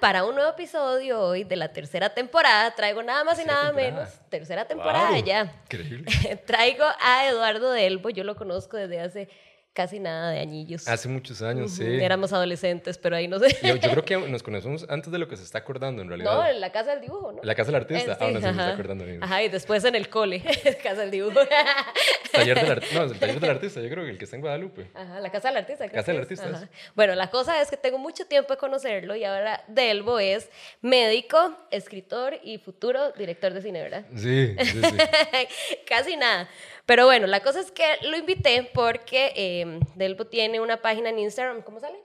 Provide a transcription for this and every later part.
para un nuevo episodio hoy de la tercera temporada. Traigo nada más y nada menos. Tercera temporada ya. Increíble. Traigo a Eduardo Delbo. Yo lo conozco desde hace casi nada de añillos. Hace muchos años, sí. Éramos adolescentes, pero ahí no sé. Yo, yo, creo que nos conocemos antes de lo que se está acordando, en realidad. No, en la casa del dibujo, ¿no? La casa del artista. Eh, ah, no sí, se me está acordando. Ajá, y después en el cole, casa del dibujo. Taller del artista. No, el taller del artista, yo creo que el que está en Guadalupe. Ajá, la casa del artista. Casa del artista, Ajá. Bueno, la cosa es que tengo mucho tiempo de conocerlo y ahora Delbo es médico, escritor y futuro director de cine, ¿verdad? Sí, sí, sí. Casi nada. Pero bueno, la cosa es que lo invité porque eh, Delbo tiene una página en Instagram. ¿Cómo sale?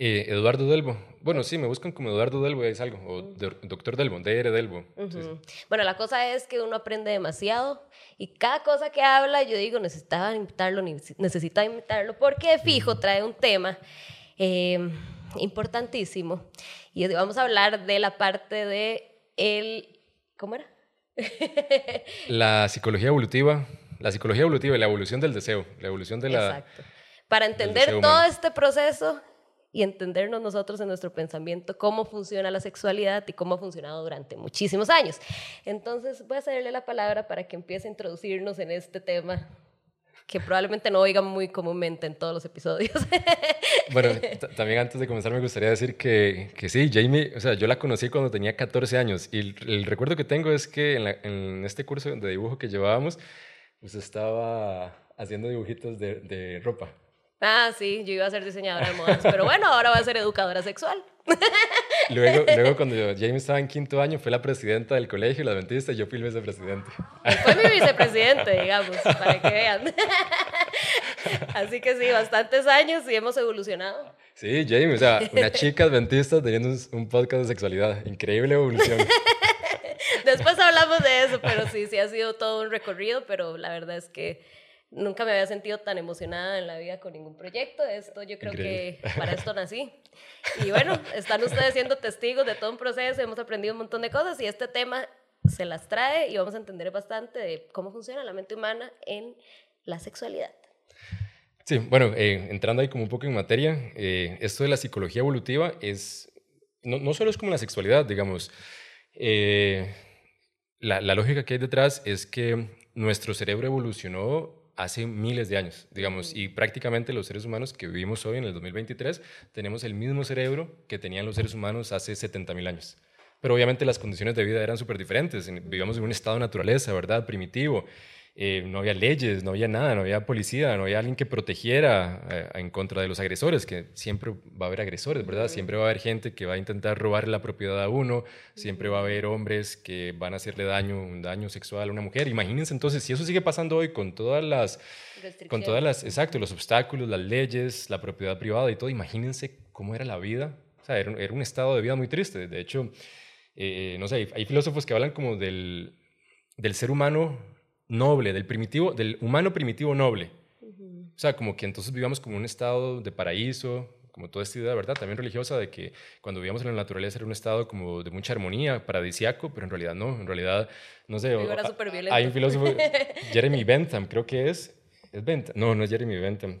Eh, Eduardo Delbo. Bueno, sí, me buscan como Eduardo Delbo, ahí salgo. O do- Doctor Delbo, DR Delbo. Sí, sí. Ujú. Bueno, la cosa es que uno aprende demasiado y cada cosa que habla, yo digo, necesitaba invitarlo, neces- necesitaba invitarlo, porque fijo trae un tema eh, importantísimo. Y vamos a hablar de la parte de el... ¿Cómo era? La psicología evolutiva. La psicología evolutiva y la evolución del deseo. La evolución de la... Exacto. Para entender todo humano. este proceso y entendernos nosotros en nuestro pensamiento, cómo funciona la sexualidad y cómo ha funcionado durante muchísimos años. Entonces voy a cederle la palabra para que empiece a introducirnos en este tema que probablemente no oigan muy comúnmente en todos los episodios. Bueno, también antes de comenzar me gustaría decir que, que sí, Jamie, o sea, yo la conocí cuando tenía 14 años y el, el recuerdo que tengo es que en, la- en este curso de dibujo que llevábamos, pues estaba haciendo dibujitos de, de ropa. ah, sí, yo iba a ser diseñadora de modas, pero bueno, ahora voy a ser educadora sexual. Luego, luego cuando Jamie estaba en quinto año, fue la presidenta del colegio, la adventista, y yo fui el vicepresidente. Fue mi vicepresidente, digamos, para que vean. Así que sí, bastantes años y hemos evolucionado. Sí, Jamie, o sea, una chica adventista teniendo un podcast de sexualidad. Increíble evolución. Después hablamos de eso, pero sí, sí ha sido todo un recorrido, pero la verdad es que nunca me había sentido tan emocionada en la vida con ningún proyecto. Esto yo creo Increíble. que para esto nací. Y bueno, están ustedes siendo testigos de todo un proceso, hemos aprendido un montón de cosas y este tema se las trae y vamos a entender bastante de cómo funciona la mente humana en la sexualidad. Sí, bueno, eh, entrando ahí como un poco en materia, eh, esto de la psicología evolutiva es, no, no solo es como la sexualidad, digamos, eh, la, lógica que hay detrás es que nuestro cerebro evolucionó hace miles de años, digamos, y prácticamente los seres humanos que vivimos hoy en el 2023 tenemos el mismo cerebro que tenían los seres humanos hace 70 mil años. Pero obviamente las condiciones de vida eran súper diferentes. En- Vivíamos en un estado de naturaleza, ¿verdad? Primitivo. Eh, no había leyes, no había nada, no había policía, no había alguien que protegiera eh, en contra de los agresores, que siempre va a haber agresores, ¿verdad? Siempre va a haber gente que va a intentar robar la propiedad a uno, siempre va a haber hombres que van a hacerle daño, un daño sexual a una mujer. Imagínense entonces, si eso sigue pasando hoy con todas las, con todas las, exacto, los obstáculos, las leyes, la propiedad privada y todo, imagínense cómo era la vida. O sea, era, un- era un estado de vida muy triste. De hecho, eh, no sé, hay, hay filósofos que hablan como del, del ser humano noble, del primitivo, del humano primitivo noble. O sea, como que entonces vivamos como un estado de paraíso, como toda esta idea, ¿verdad? También religiosa de que cuando vivíamos en la naturaleza era un estado como de mucha armonía, paradisiaco, pero en realidad no, en realidad, no sé. Hay un filósofo, Jeremy Bentham, creo que es. ¿Es Bentham? No, no es Jeremy Bentham.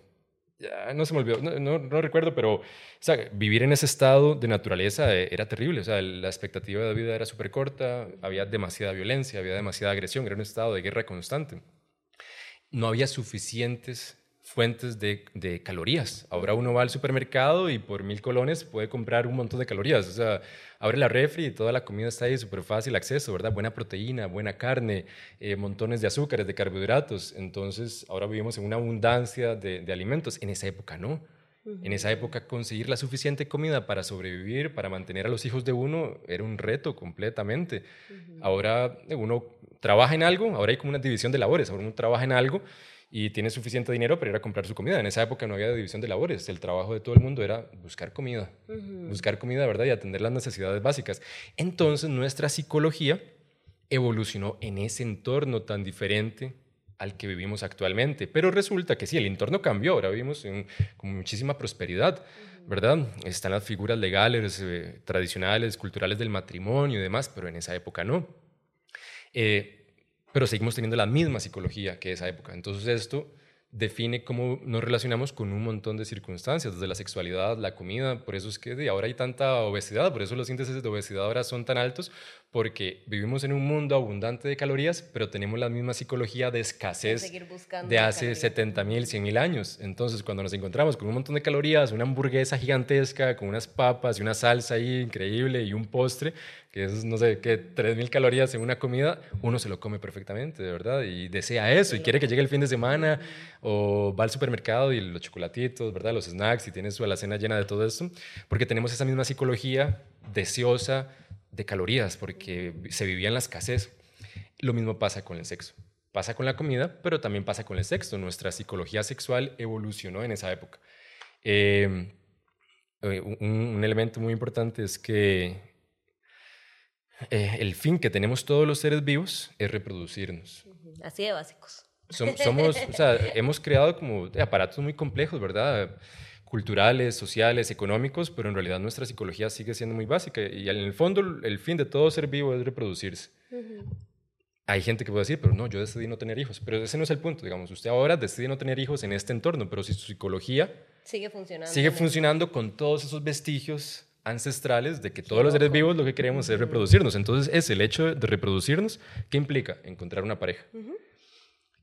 No se me olvidó, no, no, recuerdo, pero o vivir en ese estado de naturaleza eh, era terrible. O sea, la expectativa de vida era súper corta, había demasiada violencia, había demasiada agresión, era un estado de guerra constante no había suficientes fuentes de, de calorías. Ahora uno va al supermercado y por mil colones puede comprar un montón de calorías. O sea, abre la refri y toda la comida está ahí, súper fácil acceso, ¿verdad? Buena proteína, buena carne, eh, montones de azúcares, de carbohidratos. Entonces, ahora vivimos en una abundancia de, de alimentos. En esa época no. En esa época conseguir la suficiente comida para sobrevivir, para mantener a los hijos de uno, era un reto completamente. Ahora uno trabaja en algo, ahora hay como una división de labores, ahora uno trabaja en algo y tiene suficiente dinero para ir a comprar su comida. En esa época no había división de labores, el trabajo de todo el mundo era buscar comida, buscar comida, ¿verdad? Y atender las necesidades básicas. Entonces nuestra psicología evolucionó en ese entorno tan diferente al que vivimos actualmente. Pero resulta que sí, el entorno cambió, ahora vivimos en, con muchísima prosperidad, ¿verdad? Están las figuras legales, eh, tradicionales, culturales del matrimonio y demás, pero en esa época no. Eh, pero seguimos teniendo la misma psicología que esa época. Entonces esto define cómo nos relacionamos con un montón de circunstancias, desde la sexualidad, la comida, por eso es que de ahora hay tanta obesidad, por eso los índices de obesidad ahora son tan altos, porque vivimos en un mundo abundante de calorías, pero tenemos la misma psicología de escasez de hace 70 mil, 100 mil años. Entonces, cuando nos encontramos con un montón de calorías, una hamburguesa gigantesca, con unas papas y una salsa ahí increíble y un postre, que es, no sé, qué, 3 mil calorías en una comida, uno se lo come perfectamente, de verdad, y desea eso, y quiere que llegue el fin de semana, o va al supermercado y los chocolatitos, ¿verdad? Los snacks, y tiene su alacena llena de todo esto, porque tenemos esa misma psicología deseosa, de calorías porque se vivía en la escasez. Lo mismo pasa con el sexo. Pasa con la comida, pero también pasa con el sexo. Nuestra psicología sexual evolucionó en esa época. Em, eh, un, elemento muy importante es que eh, el fin que tenemos todos los seres vivos es reproducirnos. Así de básicos. somos, o sea, hemos creado como aparatos muy complejos, ¿verdad? Culturales, sociales, económicos, pero en realidad nuestra psicología sigue siendo muy básica y en el fondo el fin de todo ser vivo es reproducirse. Hay gente que puede decir, pero no, yo decidí no tener hijos, pero ese no es el punto, digamos, usted ahora decide no tener hijos en este entorno, pero si su psicología sigue funcionando, sigue funcionando con todos esos vestigios ancestrales de que todos los seres vivos lo que queremos es reproducirnos. Entonces, es el hecho de reproducirnos, ¿qué implica? Encontrar una pareja.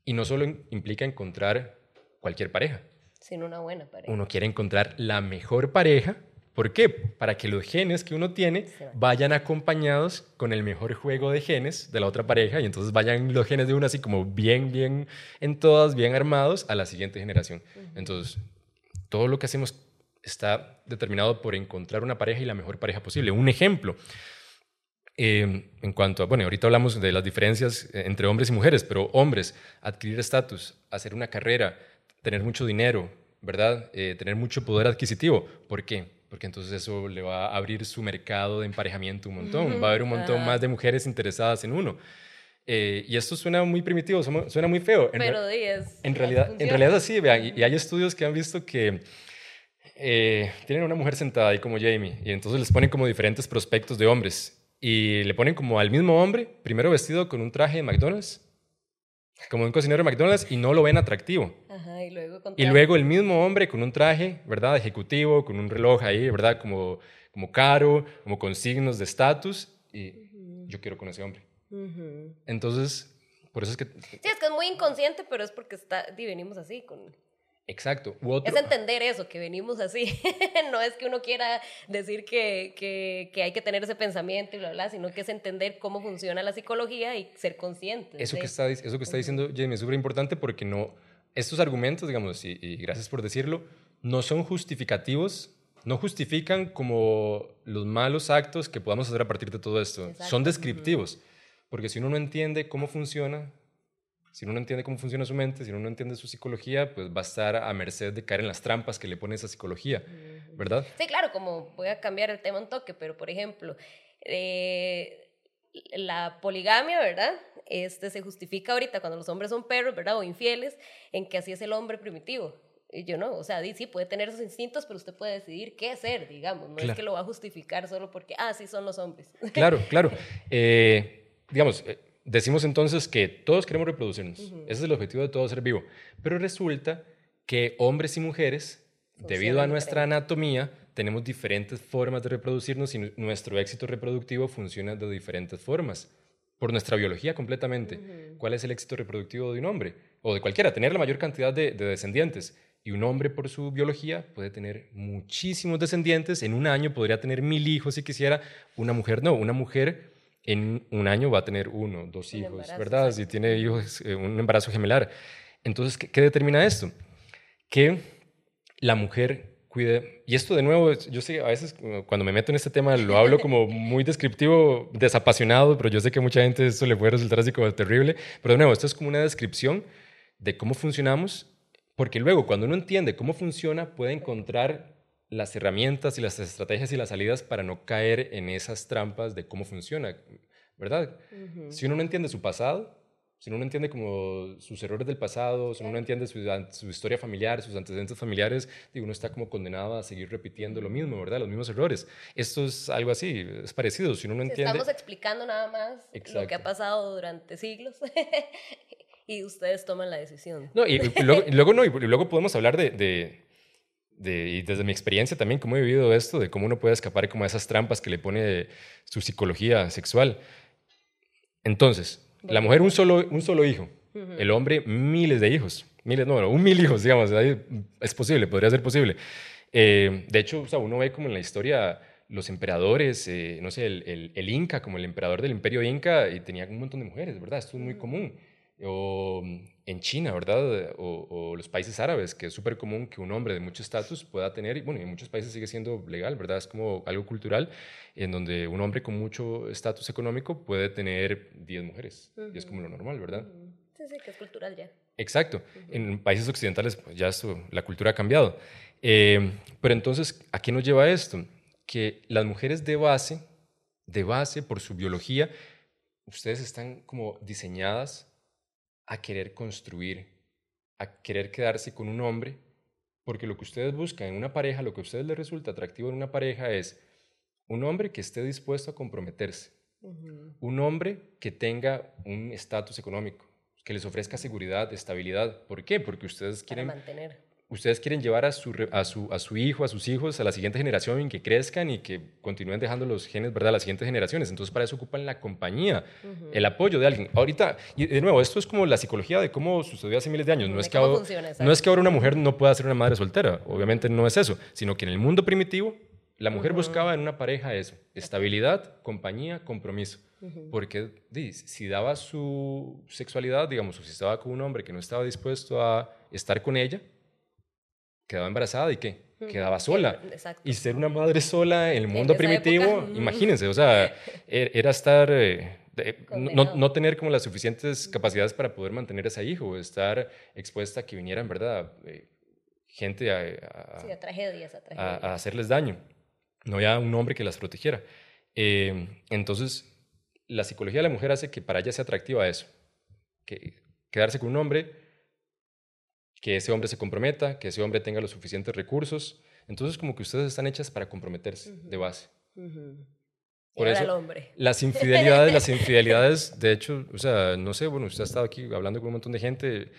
Y no solo implica encontrar cualquier pareja, sin una buena pareja. Uno quiere encontrar la mejor pareja. ¿Por qué? Para que los genes que uno tiene vayan acompañados con el mejor juego de genes de la otra pareja y entonces vayan los genes de uno así como bien, bien en todas, bien armados a la siguiente generación. Entonces, todo lo que hacemos está determinado por encontrar una pareja y la mejor pareja posible. Un ejemplo, em, en cuanto a, bueno, ahorita hablamos de las diferencias entre hombres y mujeres, pero hombres, adquirir estatus, hacer una carrera, tener mucho dinero, ¿verdad? Eh, tener mucho poder adquisitivo. ¿Por qué? Porque entonces eso le va a abrir su mercado de emparejamiento un montón. Va a haber un montón más de mujeres interesadas en uno. Eh, y esto suena muy primitivo, suena muy feo. En Pero es, en realidad, en realidad sí, vean, y, hay estudios que han visto que eh, tienen una mujer sentada ahí como Jamie, y entonces les ponen como diferentes prospectos de hombres, y le ponen como al mismo hombre, primero vestido con un traje de McDonald's, como un cocinero de McDonald's y no lo ven atractivo. Ajá, y, luego y luego el mismo hombre con un traje, ¿verdad? Ejecutivo, con un reloj ahí, ¿verdad? Como, como caro, como con signos de estatus. Y yo quiero con ese hombre. Entonces, por eso es que... Sí, es que es muy inconsciente, pero es porque está, y venimos así, con Exacto. Es entender eso, que venimos así. no es que uno quiera decir que, que, que, hay que tener ese pensamiento y bla, bla, sino que es entender cómo funciona la psicología y ser consciente. Eso, que está, eso que está diciendo Jamie es súper importante porque no, estos argumentos, digamos, y, y, gracias por decirlo, no son justificativos, no justifican como los malos actos que podamos hacer a partir de todo esto. Son descriptivos. Porque si uno no entiende cómo funciona, si uno no entiende cómo funciona su mente, si uno no entiende su psicología, pues va a estar a merced de caer en las trampas que le pone esa psicología, ¿verdad? Sí, claro, como voy a cambiar el tema un toque, pero por ejemplo, eh, la poligamia, ¿verdad? Este se justifica ahorita cuando los hombres son perros, ¿verdad? O infieles, en que así es el hombre primitivo. Y yo no, o sea, sí, puede tener esos instintos, pero usted puede decidir qué hacer, digamos. No es que lo va a justificar solo porque, ah, sí, son los hombres. Claro, claro. Eh, digamos, eh, decimos entonces que todos queremos reproducirnos. Ese es el objetivo de todo ser vivo. Pero resulta que hombres y mujeres, debido a nuestra anatomía, tenemos diferentes formas de reproducirnos y nuestro éxito reproductivo funciona de diferentes formas. Por nuestra biología completamente. ¿Cuál es el éxito reproductivo de un hombre? O de cualquiera, tener la mayor cantidad de, de descendientes. Y un hombre, por su biología, puede tener muchísimos descendientes. En un año podría tener mil hijos si quisiera. Una mujer no. Una mujer en un año va a tener uno, dos hijos, ¿verdad? Si tiene hijos, eh, un embarazo gemelar. Entonces, ¿qué, determina esto? Que la mujer cuide, y esto de nuevo, yo sé, a veces cuando me meto en este tema lo hablo como muy descriptivo, desapasionado, pero yo sé que a mucha gente esto le puede resultar así como terrible, pero de nuevo, esto es como una descripción de cómo funcionamos, porque luego cuando uno entiende cómo funciona, puede encontrar las herramientas y las estrategias y las salidas para no caer en esas trampas de cómo funciona, ¿verdad? Si uno no entiende su pasado, si uno no entiende como sus errores del pasado, si uno no entiende su, historia familiar, sus antecedentes familiares, uno está como condenado a seguir repitiendo lo mismo, ¿verdad? Los mismos errores. Esto es algo así, es parecido. Si uno no entiende... Estamos explicando nada más lo que ha pasado durante siglos y ustedes toman la decisión. No, y, luego, no, y luego podemos hablar de, de, y desde mi experiencia también, cómo he vivido esto, de cómo uno puede escapar como a esas trampas que le pone su psicología sexual. Entonces, la mujer un solo, un solo hijo, el hombre miles de hijos, miles, no, un mil hijos, digamos, es posible, podría ser posible. Eh, de hecho, o sea, uno ve como en la historia los emperadores, eh, no sé, el, el, Inca, como el emperador del imperio Inca, y tenía un montón de mujeres, ¿verdad? Esto es muy común. O en China, ¿verdad? O, los países árabes, que es súper común que un hombre de mucho estatus pueda tener, y bueno, en muchos países sigue siendo legal, ¿verdad? Es como algo cultural, en donde un hombre con mucho estatus económico puede tener 10 mujeres, y es como lo normal, ¿verdad? Sí, sí, que es cultural ya. Exacto. En países occidentales pues, ya esto, la cultura ha cambiado. Eh, pero entonces, ¿a qué nos lleva esto? que las mujeres de base, de base por su biología, ustedes están como diseñadas a querer construir, a querer quedarse con un hombre, porque lo que ustedes buscan en una pareja, lo que a ustedes les resulta atractivo en una pareja es un hombre que esté dispuesto a comprometerse, un hombre que tenga un estatus económico, que les ofrezca seguridad, estabilidad. ¿Por qué? Porque ustedes quieren mantener ustedes quieren llevar a su, a, su, a su hijo, a sus hijos, a la siguiente generación y que crezcan y que continúen dejando los genes, ¿verdad?, a las siguientes generaciones. Entonces, para eso ocupan la compañía, el apoyo de alguien. Ahorita, y de nuevo, esto es como la psicología de cómo sucedió hace miles de años. No, es que, ahora, no es que ahora una mujer no pueda ser una madre soltera, obviamente no es eso, sino que en el mundo primitivo, la mujer buscaba en una pareja eso, estabilidad, compañía, compromiso. Porque si daba su sexualidad, digamos, o si estaba con un hombre que no estaba dispuesto a estar con ella, quedaba embarazada y qué? Quedaba sola. Y ser una madre sola en el mundo primitivo, imagínense, o sea, er, era estar, eh, no, no, tener como las suficientes capacidades para poder mantener a ese hijo, estar expuesta a que vinieran, ¿verdad? Eh, gente a, sí, a, tragedias, a, tragedias. a, hacerles daño. No había un hombre que las protegiera. Eh, entonces, la psicología de la mujer hace que para ella sea atractiva eso, que quedarse con un hombre que ese hombre se comprometa, que ese hombre tenga los suficientes recursos. Entonces, como que ustedes están hechas para comprometerse de base. Por eso, hombre. las infidelidades, las infidelidades, de hecho, o sea, no sé, bueno, usted ha estado aquí hablando con un montón de gente,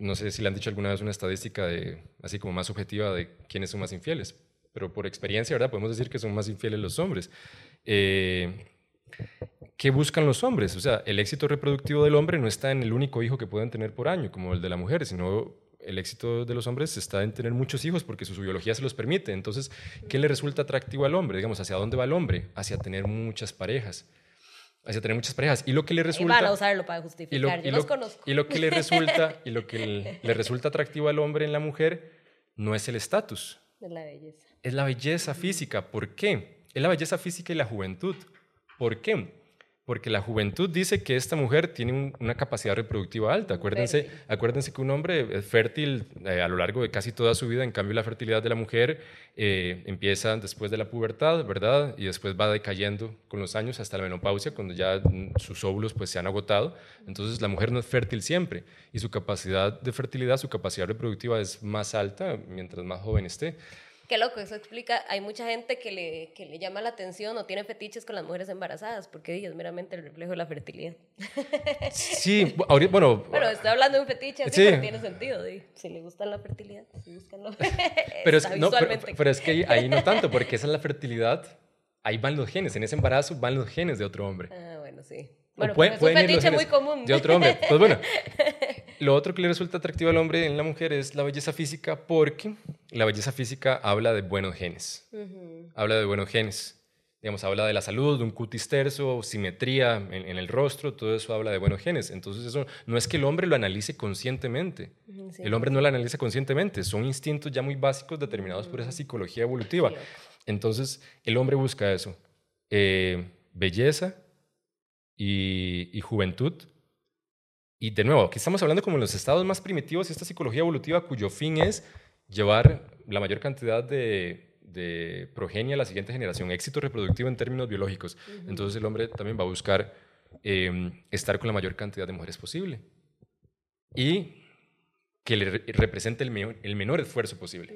no sé si le han dicho alguna vez una estadística de, así como más objetiva de quiénes son más infieles, pero por experiencia, ¿verdad? Podemos decir que son más infieles los hombres. Eh, ¿qué buscan los hombres? O sea, el éxito reproductivo del hombre no está en el único hijo que pueden tener por año, como el de la mujer, sino el éxito de los hombres está en tener muchos hijos porque su, biología se los permite. Entonces, ¿qué le resulta atractivo al hombre? Digamos, ¿hacia dónde va el hombre? Hacia tener muchas parejas. Hacia tener muchas parejas. Y lo que le resulta... Y van a usarlo para justificar. Yo los conozco. Y lo que le resulta, y lo que le, resulta atractivo al hombre en la mujer no es el estatus. Es la belleza. Es la belleza física. ¿Por qué? Es la belleza física y la juventud. ¿Por qué? Porque la juventud dice que esta mujer tiene una capacidad reproductiva alta. Acuérdense, acuérdense que un hombre es fértil eh, a lo largo de casi toda su vida, en cambio la fertilidad de la mujer eh, empieza después de la pubertad, ¿verdad? Y después va decayendo con los años hasta la menopausia, cuando ya sus óvulos pues, se han agotado. Entonces la mujer no es fértil siempre y su capacidad de fertilidad, su capacidad reproductiva es más alta mientras más joven esté. Qué loco, eso explica, hay mucha gente que le, que le llama la atención o tiene fetiches con las mujeres embarazadas, porque es meramente el reflejo de la fertilidad. Sí, ahorita, bueno... Bueno, estoy hablando de un fetiche, así sí. tiene sentido, si le gusta la fertilidad, si buscan pero, es, no, pero, es que ahí, no tanto, porque esa es la fertilidad, ahí van los genes, en ese embarazo van los genes de otro hombre. Ah, bueno, sí. Bueno, puede, es un fetiche muy común. De otro hombre. Pues bueno, lo otro que le resulta atractivo al hombre en la mujer es la belleza física porque la belleza física habla de buenos genes. Habla de buenos genes. Digamos, habla de la salud, de un cutis terso, simetría en, el rostro, todo eso habla de buenos genes. Entonces, eso no es que el hombre lo analice conscientemente. El hombre no lo analiza conscientemente. Son instintos ya muy básicos determinados por esa psicología evolutiva. Entonces, el hombre busca eso. Eh, belleza y juventud y de nuevo, aquí estamos hablando como en los estados más primitivos y esta psicología evolutiva cuyo fin es llevar la mayor cantidad de, de progenie a la siguiente generación, éxito reproductivo en términos biológicos. Entonces el hombre también va a buscar em, estar con la mayor cantidad de mujeres posible y que le represente el, menor esfuerzo posible.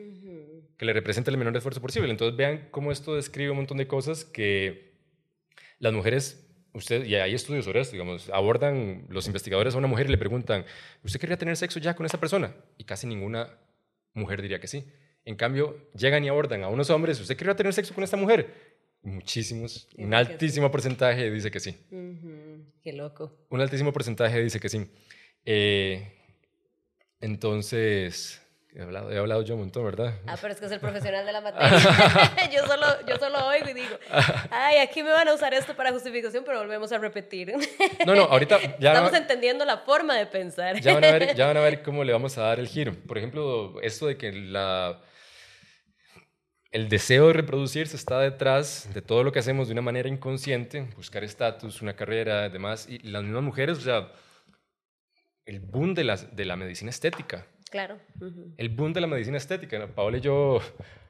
Que le represente el menor esfuerzo posible. Entonces vean cómo esto describe un montón de cosas que las mujeres usted, y hay estudios sobre esto, digamos, abordan los investigadores a una mujer y le preguntan, ¿usted querría tener sexo ya con esa persona? Y casi ninguna mujer diría que sí. En cambio, llegan y abordan a unos hombres, ¿usted querría tener sexo con esta mujer? Muchísimos, un altísimo porcentaje dice que sí. Qué loco. Un altísimo porcentaje dice que sí. Eh, entonces, He hablado, he hablado yo un montón, ¿verdad? Ah, pero es que es el profesional de la materia. yo, solo, yo solo oigo y digo, ay, aquí me van a usar esto para justificación, pero volvemos a repetir. no, no, ahorita ya... Estamos entendiendo la forma de pensar. ya, van a ver, ya van a ver cómo le vamos a dar el giro. Por ejemplo, esto de que la, el deseo de reproducirse está detrás de todo lo que hacemos de una manera inconsciente, buscar estatus, una carrera, demás. Y las mismas mujeres, o sea, el boom de la, de la medicina estética Claro. El boom de la medicina estética. Paola y yo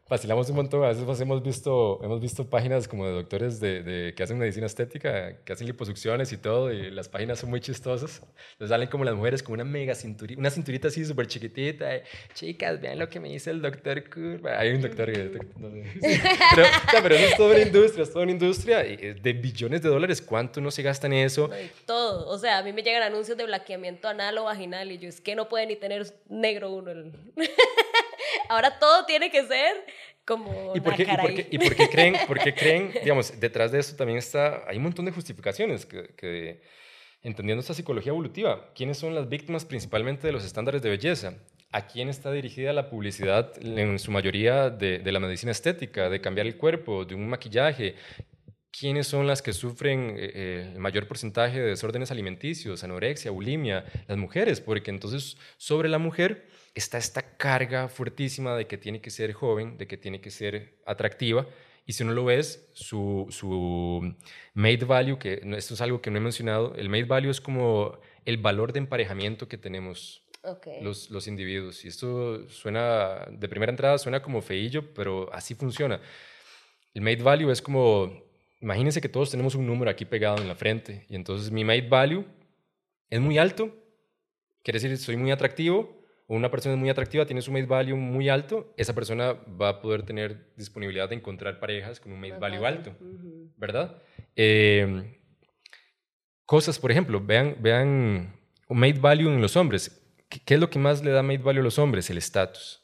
vacilamos un montón. A veces hemos visto, hemos visto páginas como de doctores de, que hacen medicina estética, que hacen liposucciones y todo, y las páginas son muy chistosas. Les salen como las mujeres con una mega cinturita, una cinturita así súper chiquitita. Chicas, vean lo que me dice el doctor Curva. Hay un doctor que... No sé. pero, eso es toda una industria, es toda una industria de billones de dólares. ¿Cuánto no se gasta en eso? Todo. O sea, a mí me llegan anuncios de blanqueamiento anal o vaginal y yo, es que no puede ni tener negro uno. Ahora todo tiene que ser como ¿Y por qué, y por qué, creen, por qué creen, digamos, detrás de esto también está, hay un montón de justificaciones que, entendiendo esta psicología evolutiva, ¿quiénes son las víctimas principalmente de los estándares de belleza? ¿A quién está dirigida la publicidad en su mayoría de, de la medicina estética, de cambiar el cuerpo, de un maquillaje? ¿Quiénes son las que sufren eh, eh, el mayor porcentaje de desórdenes alimenticios, anorexia, bulimia? Las mujeres, porque entonces sobre la mujer está esta carga fuertísima de que tiene que ser joven, de que tiene que ser atractiva. Y si uno lo ves, su, su made value, que esto es algo que no he mencionado, el made value es como el valor de emparejamiento que tenemos los, los individuos. Y esto suena, de primera entrada suena como feillo, pero así funciona. El made value es como, imagínense que todos tenemos un número aquí pegado en la frente. Y entonces mi made value es muy alto, quiere decir soy muy atractivo, una persona es muy atractiva, tiene su mate value muy alto, esa persona va a poder tener disponibilidad de encontrar parejas con un mate value alto, ¿verdad? Em, cosas, por ejemplo, vean, vean un mate value en los hombres. ¿Qué, es lo que más le da mate value a los hombres? El estatus.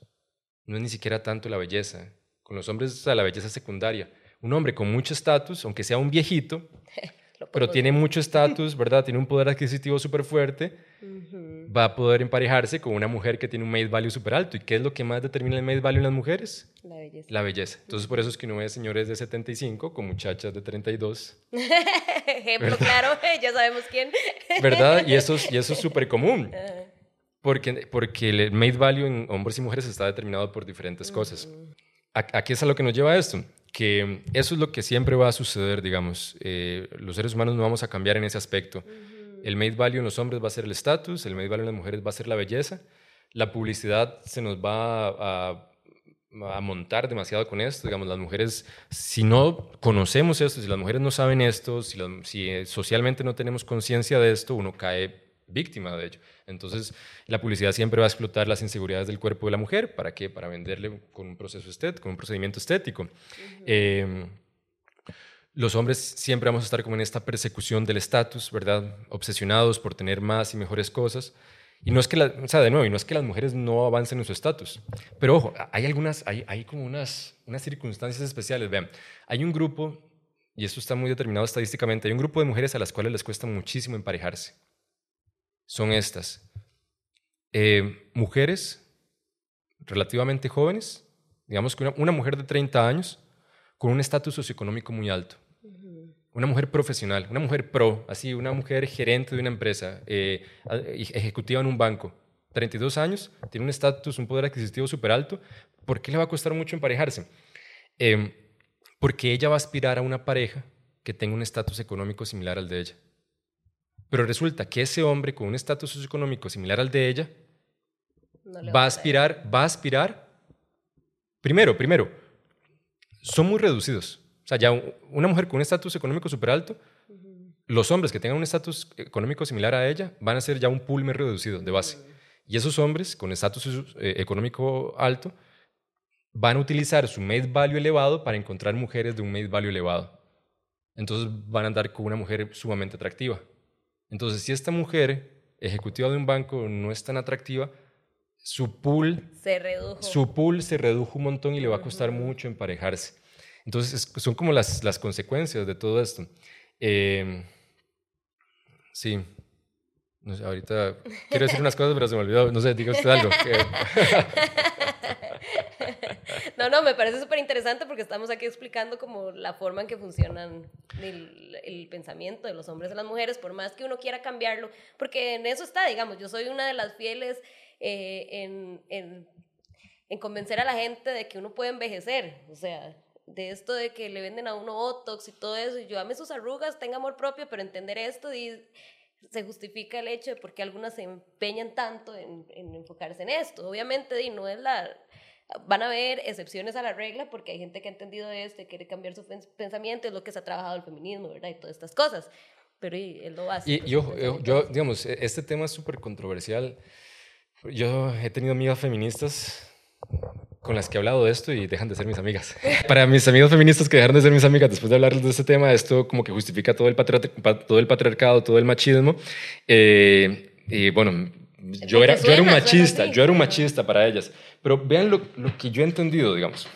No es ni siquiera tanto la belleza. Con los hombres, es la belleza secundaria. Un hombre con mucho estatus, aunque sea un viejito, pero tiene mucho estatus, ¿verdad? Tiene un poder adquisitivo súper fuerte, va a poder emparejarse con una mujer que tiene un made value súper alto. ¿Y qué es lo que más determina el made value en las mujeres? La belleza. La belleza. Entonces, por eso es que uno ve señores de 75 con muchachas de 32. Ejemplo claro, ya sabemos quién. ¿Verdad? Y eso, y eso es súper común. Porque, porque el made value en hombres y mujeres está determinado por diferentes cosas. Aquí es a lo que nos lleva esto que eso es lo que siempre va a suceder, digamos. Eh, los seres humanos no vamos a cambiar en ese aspecto. El made value en los hombres va a ser el estatus, el made value en las mujeres va a ser la belleza. La publicidad se nos va a, a, montar demasiado con esto. Digamos, las mujeres, si no conocemos esto, si las mujeres no saben esto, si, si eh, socialmente no tenemos conciencia de esto, uno cae víctima de ello. Entonces, la publicidad siempre va a explotar las inseguridades del cuerpo de la mujer. ¿Para qué? Para venderle con un proceso estético, con un procedimiento estético. Los hombres siempre vamos a estar como en esta persecución del estatus, ¿verdad? Obsesionados por tener más y mejores cosas. Y no es que, o sea, de nuevo, y no es que las mujeres no avancen en su estatus. Pero ojo, hay algunas, hay, como unas, unas circunstancias especiales. Vean, hay un grupo, y esto está muy determinado estadísticamente, hay un grupo de mujeres a las cuales les cuesta muchísimo emparejarse son estas. Eh, mujeres relativamente jóvenes, digamos que una, mujer de 30 años con un estatus socioeconómico muy alto. Una mujer profesional, una mujer pro, así, una mujer gerente de una empresa, eh, ejecutiva en un banco, 32 años, tiene un estatus, un poder adquisitivo súper alto. ¿Por qué le va a costar mucho emparejarse? Em, porque ella va a aspirar a una pareja que tenga un estatus económico similar al de ella. Pero resulta que ese hombre con un estatus socioeconómico similar al de ella va a aspirar, va a aspirar, primero, primero, son muy reducidos. O sea, ya una mujer con un estatus económico súper alto, los hombres que tengan un estatus económico similar a ella van a ser ya un pool muy reducido de base. Y esos hombres con estatus eh, económico alto van a utilizar su made value elevado para encontrar mujeres de un made value elevado. entonces van a andar con una mujer sumamente atractiva. Entonces, si esta mujer ejecutiva de un banco no es tan atractiva, su pool se redujo. Su pool se redujo un montón y le va a costar mucho emparejarse. Entonces, son como las, las consecuencias de todo esto. Em, sí. No sé, ahorita quiero decir unas cosas, pero se me olvidó. No sé, diga usted algo. No, no, me parece súper interesante porque estamos aquí explicando como la forma en que funcionan el, el, pensamiento de los hombres y las mujeres, por más que uno quiera cambiarlo, porque en eso está, digamos, yo soy una de las fieles eh, en, en, en convencer a la gente de que uno puede envejecer, o sea, de esto de que le venden a uno Botox y todo eso, y yo ame sus arrugas, tenga amor propio, pero entender esto y se justifica el hecho de por qué algunas se empeñan tanto en, en enfocarse en esto. Obviamente, y no es la, van a haber excepciones a la regla porque hay gente que ha entendido esto y quiere cambiar su pensamiento, es lo que se ha trabajado el feminismo, ¿verdad? Y todas estas cosas. Pero es lo básico. Y yo, yo, digamos, e, este tema es súper controversial. Yo he tenido amigas feministas con las que he hablado de esto y dejan de ser mis amigas. Para mis amigos feministas que dejaron de ser mis amigas después de hablarles de este tema, esto como que justifica todo el, todo el patriarcado, todo el machismo. Eh, y bueno, yo era, yo era un machista, yo era un machista para ellas. Pero vean lo, lo que yo he entendido, digamos,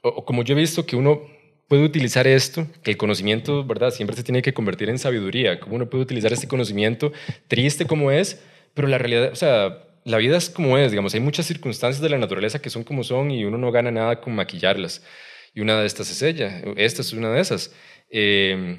o, como yo he visto que uno puede utilizar esto, que el conocimiento, ¿verdad? Siempre se tiene que convertir en sabiduría. Cómo uno puede utilizar este conocimiento, triste como es, pero la realidad, o sea, la vida es como es, digamos, hay muchas circunstancias de la naturaleza que son como son y uno no gana nada con maquillarlas. Y una de estas es ella, esta es una de esas. Eh,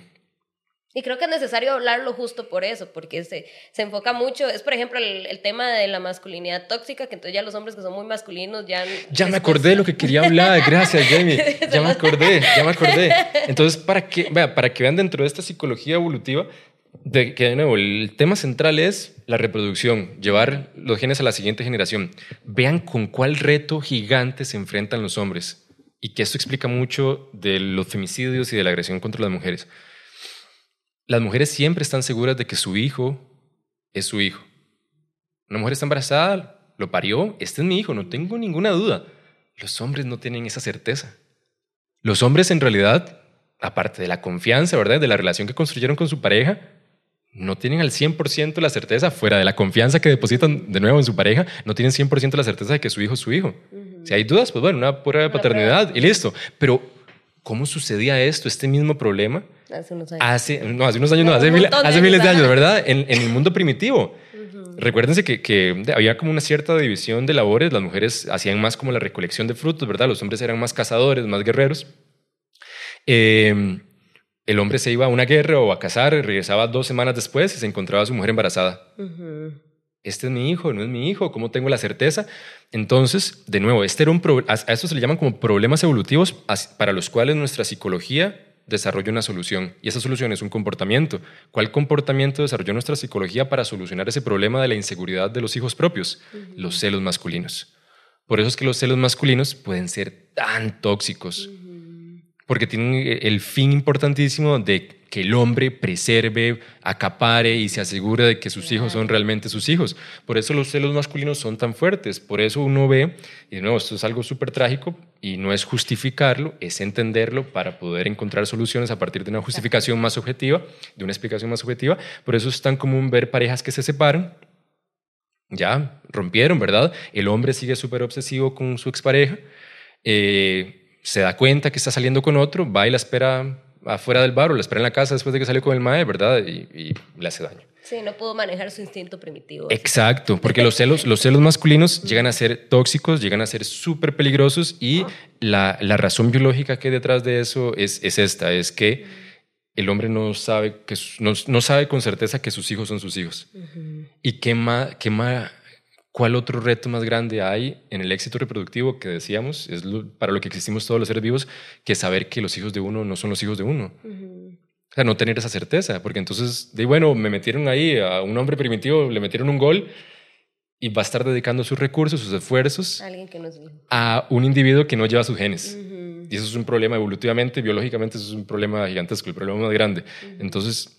y creo que es necesario hablarlo justo por eso, porque se, se enfoca mucho, es por ejemplo el, el, tema de la masculinidad tóxica, que entonces ya los hombres que son muy masculinos ya... Ya me acordé de lo que quería hablar, gracias Jamie, ya me acordé, ya me acordé. Entonces, para que, vea, para que vean dentro de esta psicología evolutiva, de, que de nuevo, el tema central es la reproducción, llevar los genes a la siguiente generación. Vean con cuál reto gigante se enfrentan los hombres y que esto explica mucho de los femicidios y de la agresión contra las mujeres. Las mujeres siempre están seguras de que su hijo es su hijo. Una mujer está embarazada, lo parió, este es mi hijo, no tengo ninguna duda. Los hombres no tienen esa certeza. Los hombres en realidad, aparte de la confianza, ¿verdad? De la relación que construyeron con su pareja, no tienen al 100% la certeza, fuera de la confianza que depositan de nuevo en su pareja, no tienen 100% la certeza de que su hijo es su hijo. Si hay dudas, pues bueno, una prueba de paternidad y listo. Pero, ¿cómo sucedía esto, este mismo problema? Hace unos años. Hace, no, hace unos años, no, hace, hace miles de años, ¿verdad? En, en el mundo primitivo. Recuérdense que, que, había como una cierta división de labores. Las mujeres hacían más como la recolección de frutos, ¿verdad? Los hombres eran más cazadores, más guerreros. Eh, el hombre se iba a una guerra o a cazar, regresaba dos semanas después y se encontraba a su mujer embarazada. Este es mi hijo, no es mi hijo, ¿cómo tengo la certeza? Entonces, de nuevo, este era un a esto se le llaman como problemas evolutivos para los cuales nuestra psicología desarrolla una solución. Y esa solución es un comportamiento. ¿Cuál comportamiento desarrolló nuestra psicología para solucionar ese problema de la inseguridad de los hijos propios? Los celos masculinos. Por eso es que los celos masculinos pueden ser tan tóxicos. Porque tienen el fin importantísimo de que el hombre preserve, acapare y se asegure de que sus hijos son realmente sus hijos. Por eso los celos masculinos son tan fuertes. Por eso uno ve, y de nuevo, esto es algo súper trágico y no es justificarlo, es entenderlo para poder encontrar soluciones a partir de una justificación más objetiva, de una explicación más objetiva. Por eso es tan común ver parejas que se separan. Ya rompieron, ¿verdad? El hombre sigue súper obsesivo con su expareja. Eh, se da cuenta que está saliendo con otro, va y la espera afuera del bar o la espera en la casa después de que salió con el mae, ¿verdad? Y, le hace daño. Sí, no pudo manejar su instinto primitivo. Exacto, porque los celos, los celos masculinos llegan a ser tóxicos, llegan a ser súper peligrosos y la, la, razón biológica que hay detrás de eso es, es esta, es que el hombre no sabe, que, no, no, sabe con certeza que sus hijos son sus hijos. ¿Y qué más, qué más, ¿Cuál otro reto más grande hay en el éxito reproductivo que decíamos? Es para lo que existimos todos los seres vivos, que saber que los hijos de uno no son los hijos de uno. O sea, no tener esa certeza, porque entonces, de bueno, me metieron ahí a un hombre primitivo, le metieron un gol y va a estar dedicando sus recursos, sus esfuerzos a un individuo que no lleva sus genes. Y eso es un problema evolutivamente, biológicamente, eso es un problema gigantesco, el problema más grande. Entonces,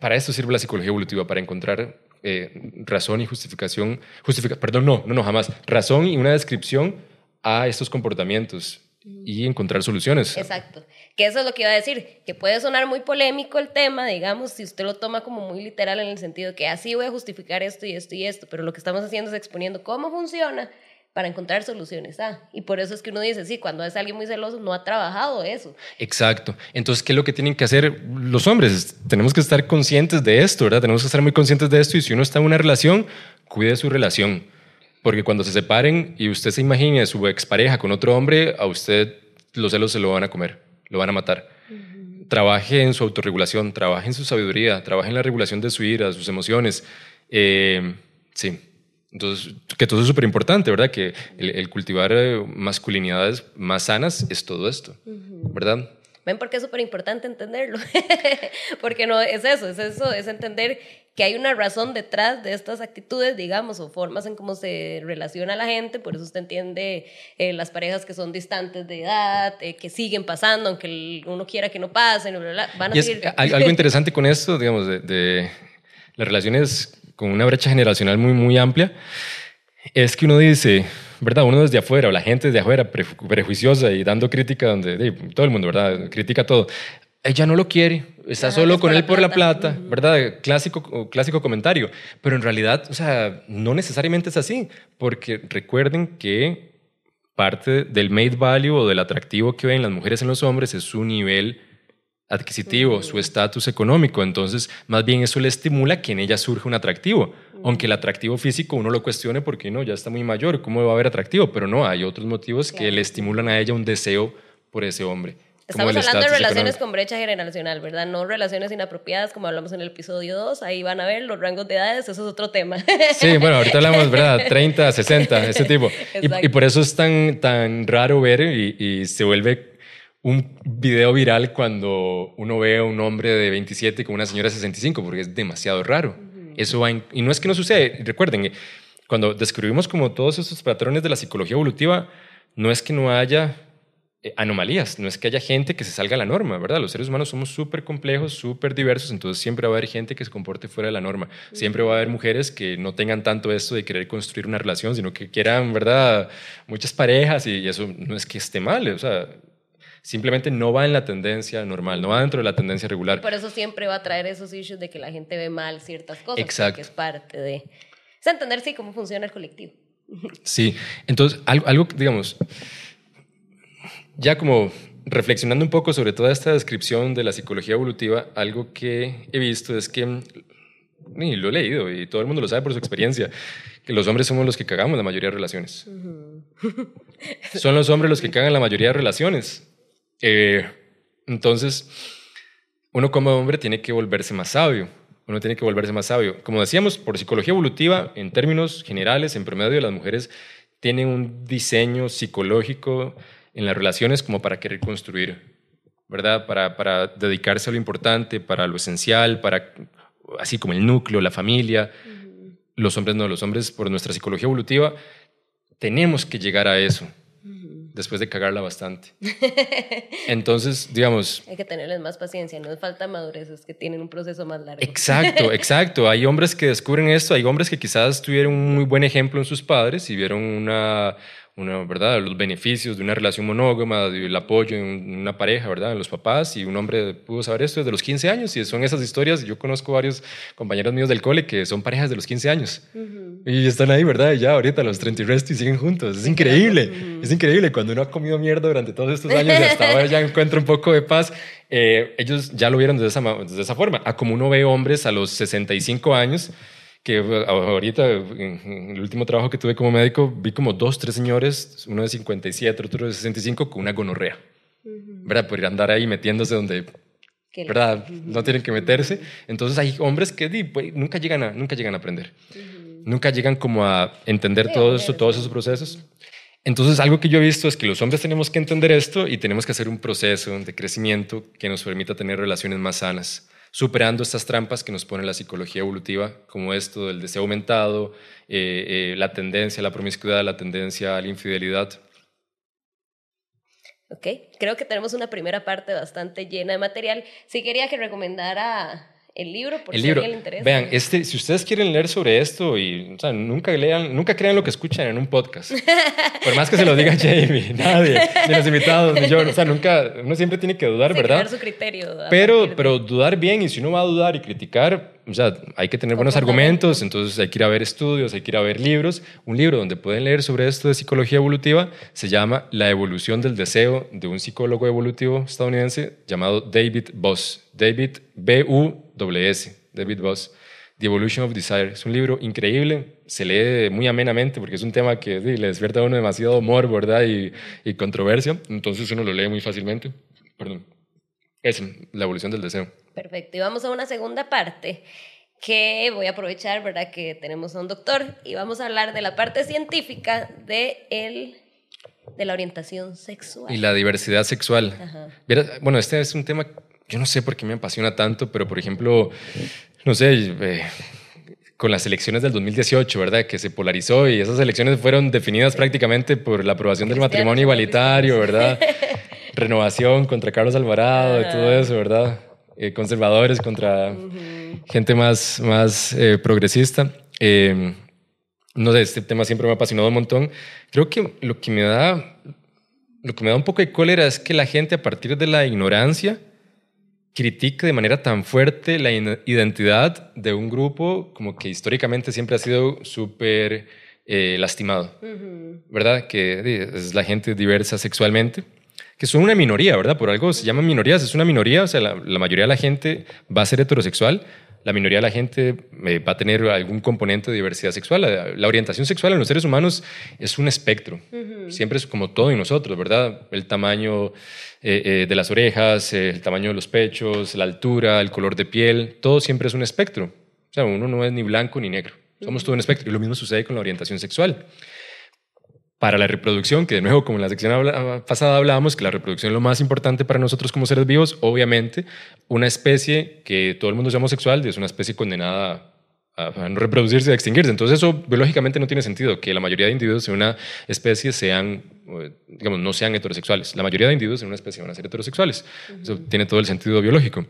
para esto sirve la psicología evolutiva, para encontrar eh, razón y justificación, justifica, perdón, no, no, no, jamás, razón y una descripción a estos comportamientos. y encontrar soluciones. Exacto. Que eso es lo que iba a decir, que puede sonar muy polémico el tema, digamos, si usted lo toma como muy literal en el sentido que así voy a justificar esto y esto y esto, pero lo que estamos haciendo es exponiendo cómo funciona para encontrar soluciones. Ah, y por eso es que uno dice, sí, cuando es alguien muy celoso, no ha trabajado eso. Exacto. Entonces, ¿qué es lo que tienen que hacer los hombres? Tenemos que estar conscientes de esto, ¿verdad? Tenemos que estar muy conscientes de esto y si uno está en una relación, cuide su relación. Porque cuando se separen y usted se imagine a su expareja con otro hombre, a usted los celos se lo van a comer, lo van a matar. Trabaje en su autorregulación, trabaje en su sabiduría, trabaje en la regulación de su ira, de sus emociones. Eh, sí. Entonces, que todo es súper importante, ¿verdad? Que el, cultivar eh, masculinidades más sanas es todo esto, ¿verdad? ¿Ven por qué es súper importante entenderlo? Porque no es eso, es eso, es entender que hay una razón detrás de estas actitudes, digamos, o formas en cómo se relaciona la gente, por eso usted entiende eh, las parejas que son distantes de edad, eh, que siguen pasando, aunque uno quiera que no pasen, van a y seguir. algo interesante con esto, digamos, de, de las relaciones con una brecha generacional muy, muy amplia, es que uno dice, ¿verdad? Uno desde afuera, o la gente desde afuera, prejuiciosa y dando crítica donde todo el mundo, ¿verdad? Critica todo. Ella no lo quiere, está solo con él por la plata, ¿verdad? Clásico, clásico comentario. Pero en realidad, o sea, no necesariamente es así, porque recuerden que parte del made value o del atractivo que ven las mujeres en los hombres es su nivel adquisitivo, su estatus económico. Entonces, más bien eso le estimula que en ella surja un atractivo. Aunque el atractivo físico uno lo cuestione porque no, ya está muy mayor, ¿cómo va a haber atractivo? Pero no, hay otros motivos que le estimulan a ella un deseo por ese hombre. Estamos hablando de relaciones con brecha generacional, ¿verdad? No relaciones inapropiadas como hablamos en el episodio 2. Ahí van a ver los rangos de edades, eso es otro tema. Sí, bueno, ahorita hablamos, ¿verdad? 30, 60, ese tipo. Y, por eso es tan, tan raro ver y, y se vuelve un video viral cuando uno ve a un hombre de 27 con una señora de 65, porque es demasiado raro. Eso va y no es que no sucede. Recuerden, cuando describimos como todos esos patrones de la psicología evolutiva, no es que no haya eh, anomalías, no es que haya gente que se salga a la norma, ¿verdad? Los seres humanos somos súper complejos, súper diversos, entonces siempre va a haber gente que se comporte fuera de la norma. Siempre va a haber mujeres que no tengan tanto esto de querer construir una relación, sino que quieran, ¿verdad? Muchas parejas y eso no es que esté mal, o sea, simplemente no va en la tendencia normal, no va dentro de la tendencia regular. Por eso siempre va a traer esos issues de que la gente ve mal ciertas cosas, Exacto. que es parte de... Es entender, sí, cómo funciona el colectivo. Sí, entonces, algo, algo digamos, ya como reflexionando un poco sobre toda esta descripción de la psicología evolutiva, algo que he visto es que, y lo he leído y todo el mundo lo sabe por su experiencia, que los hombres somos los que cagamos la mayoría de relaciones. Son los hombres los que cagan la mayoría de relaciones. Eh, entonces, uno como hombre tiene que volverse más sabio. Uno tiene que volverse más sabio. Como decíamos, por psicología evolutiva, en términos generales, en promedio, las mujeres tienen un diseño psicológico en las relaciones como para querer construir, ¿verdad? Para, para dedicarse a lo importante, para lo esencial, para así como el núcleo, la familia. Los hombres no, los hombres por nuestra psicología evolutiva tenemos que llegar a eso después de cagarla bastante. Entonces, digamos... Hay que tenerles más paciencia, no falta madurez, es que tienen un proceso más largo. Exacto, exacto. Hay hombres que descubren esto, hay hombres que quizás tuvieron un muy buen ejemplo en sus padres y vieron una una, ¿verdad? los beneficios de una relación monógama, del apoyo en una pareja, ¿verdad? en los papás, y un hombre pudo saber esto desde los 15 años, y son esas historias, yo conozco varios compañeros míos del cole que son parejas de los 15 años, y están ahí, ¿verdad? Y ya ahorita los 30 y resto y siguen juntos, es increíble, es increíble, cuando uno ha comido mierda durante todos estos años y hasta ahora ya encuentra un poco de paz, eh, ellos ya lo vieron de esa, de esa forma, a como uno ve hombres a los 65 años, que ahorita, en el último trabajo que tuve como médico, vi como dos, tres señores, uno de 57, otro de 65, con una gonorrea, ¿verdad? Por andar ahí metiéndose donde, ¿verdad? No tienen que meterse. Entonces hay hombres que pues, nunca, llegan a, nunca llegan a aprender, nunca llegan como a entender todo esto, todos esos procesos. Entonces, algo que yo he visto es que los hombres tenemos que entender esto y tenemos que hacer un proceso de crecimiento que nos permita tener relaciones más sanas superando estas trampas que nos pone la psicología evolutiva, como esto del deseo aumentado, eh, eh, la tendencia a la promiscuidad, la tendencia a la infidelidad. Ok, creo que tenemos una primera parte bastante llena de material. Sí quería que recomendara el libro, por el si libro. le interesa. Vean, este, si ustedes quieren leer sobre esto y o sea, nunca lean, nunca crean lo que escuchan en un podcast. Por más que se lo diga Jamie, nadie, ni los invitados, ni yo. O sea, nunca, uno siempre tiene que dudar, Sí, ¿verdad? su criterio. Pero, pero dudar bien y si uno va a dudar y criticar, o sea, hay que tener buenos argumentos, entonces hay que ir a ver estudios, hay que ir a ver libros. Un libro donde pueden leer sobre esto de psicología evolutiva se llama La evolución del deseo de un psicólogo evolutivo estadounidense llamado David Boss. David B-U-S, David Boss. The Evolution of Desire. Es un libro increíble, se lee muy amenamente porque es un tema que sí, le despierta a uno demasiado humor, ¿verdad? Y, y controversia, entonces uno lo lee muy fácilmente. Perdón. Eso, la evolución del deseo. Perfecto. Y vamos a una segunda parte que voy a aprovechar, ¿verdad? Que tenemos a un doctor y vamos a hablar de la parte científica de, el, de la orientación sexual. Y la diversidad sexual. Ajá. Bueno, este es un tema, yo no sé por qué me apasiona tanto, pero por ejemplo, no sé, eh, con las elecciones del 2018, ¿verdad? Que se polarizó y esas elecciones fueron definidas prácticamente por la aprobación del matrimonio igualitario, ¿verdad? Renovación contra Carlos Alvarado y todo eso, ¿verdad? Eh, conservadores contra gente más, más eh, progresista. Eh, no sé, este tema siempre me ha apasionado un montón. Creo que lo que me da, lo que me da un poco de cólera es que la gente a partir de la ignorancia critique de manera tan fuerte la identidad de un grupo como que históricamente siempre ha sido súper eh, lastimado. ¿verdad? Que es la gente diversa sexualmente, que son una minoría, ¿verdad? Por algo se llaman minorías, es una minoría, o sea, la, la mayoría de la gente va a ser heterosexual, la minoría de la gente eh, va a tener algún componente de diversidad sexual. La, la orientación sexual en los seres humanos es un espectro. Siempre es como todo en nosotros, ¿verdad? El tamaño eh, eh, de las orejas, el tamaño de los pechos, la altura, el color de piel, todo siempre es un espectro. O sea, uno no es ni blanco ni negro. Somos todo un espectro. Y lo mismo sucede con la orientación sexual para la reproducción, que de nuevo, como en la sección habla- pasada hablábamos, que la reproducción es lo más importante para nosotros como seres vivos, obviamente, una especie que todo el mundo sea homosexual es una especie condenada a, no reproducirse, a extinguirse. Entonces eso biológicamente no tiene sentido, que la mayoría de individuos en una especie sean, digamos, no sean heterosexuales. La mayoría de individuos en una especie van a ser heterosexuales. Eso tiene todo el sentido biológico.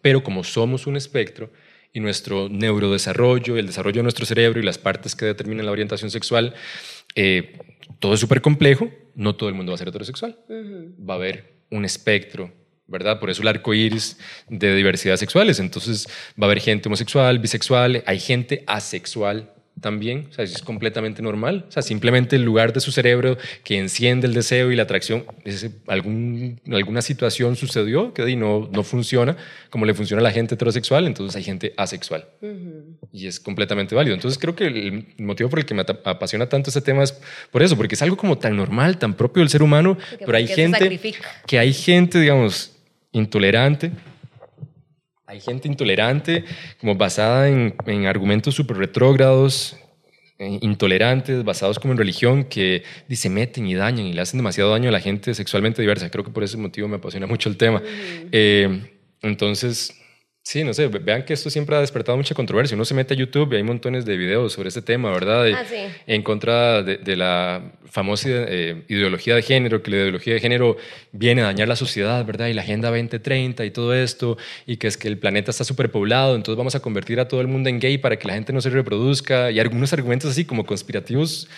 Pero como somos un espectro, y nuestro neurodesarrollo, el desarrollo de nuestro cerebro y las partes que determinan la orientación sexual, eh, todo es súper complejo, no todo el mundo va a ser heterosexual. Va a haber un espectro, ¿verdad? Por eso el arco iris de diversidad sexuales. Entonces va a haber gente homosexual, bisexual, hay gente asexual también, o sea, es completamente normal. O sea, simplemente el lugar de su cerebro que enciende el deseo y la atracción, es algún, alguna situación sucedió que no, no funciona como le funciona a la gente heterosexual, entonces hay gente asexual y es completamente válido. Entonces creo que el motivo por el que me apasiona tanto este tema es por eso, porque es algo como tan normal, tan propio del ser humano, pero hay gente que hay gente, digamos, intolerante. Hay gente intolerante, como basada en, en argumentos súper retrógrados, eh, intolerantes, basados como en religión, que se meten y dañan y le hacen demasiado daño a la gente sexualmente diversa. Creo que por ese motivo me apasiona mucho el tema. Eh, entonces, sí, no sé, ve- vean que esto siempre ha despertado mucha controversia. Uno se mete a YouTube y hay montones de videos sobre este tema, ¿verdad? Ah, sí. en contra de, de la famosa eh, ideología de género, que la ideología de género viene a dañar la sociedad, ¿verdad? Y la Agenda 2030 y todo esto, y que es que el planeta está superpoblado, entonces vamos a convertir a todo el mundo en gay para que la gente no se reproduzca, y algunos argumentos así como conspirativos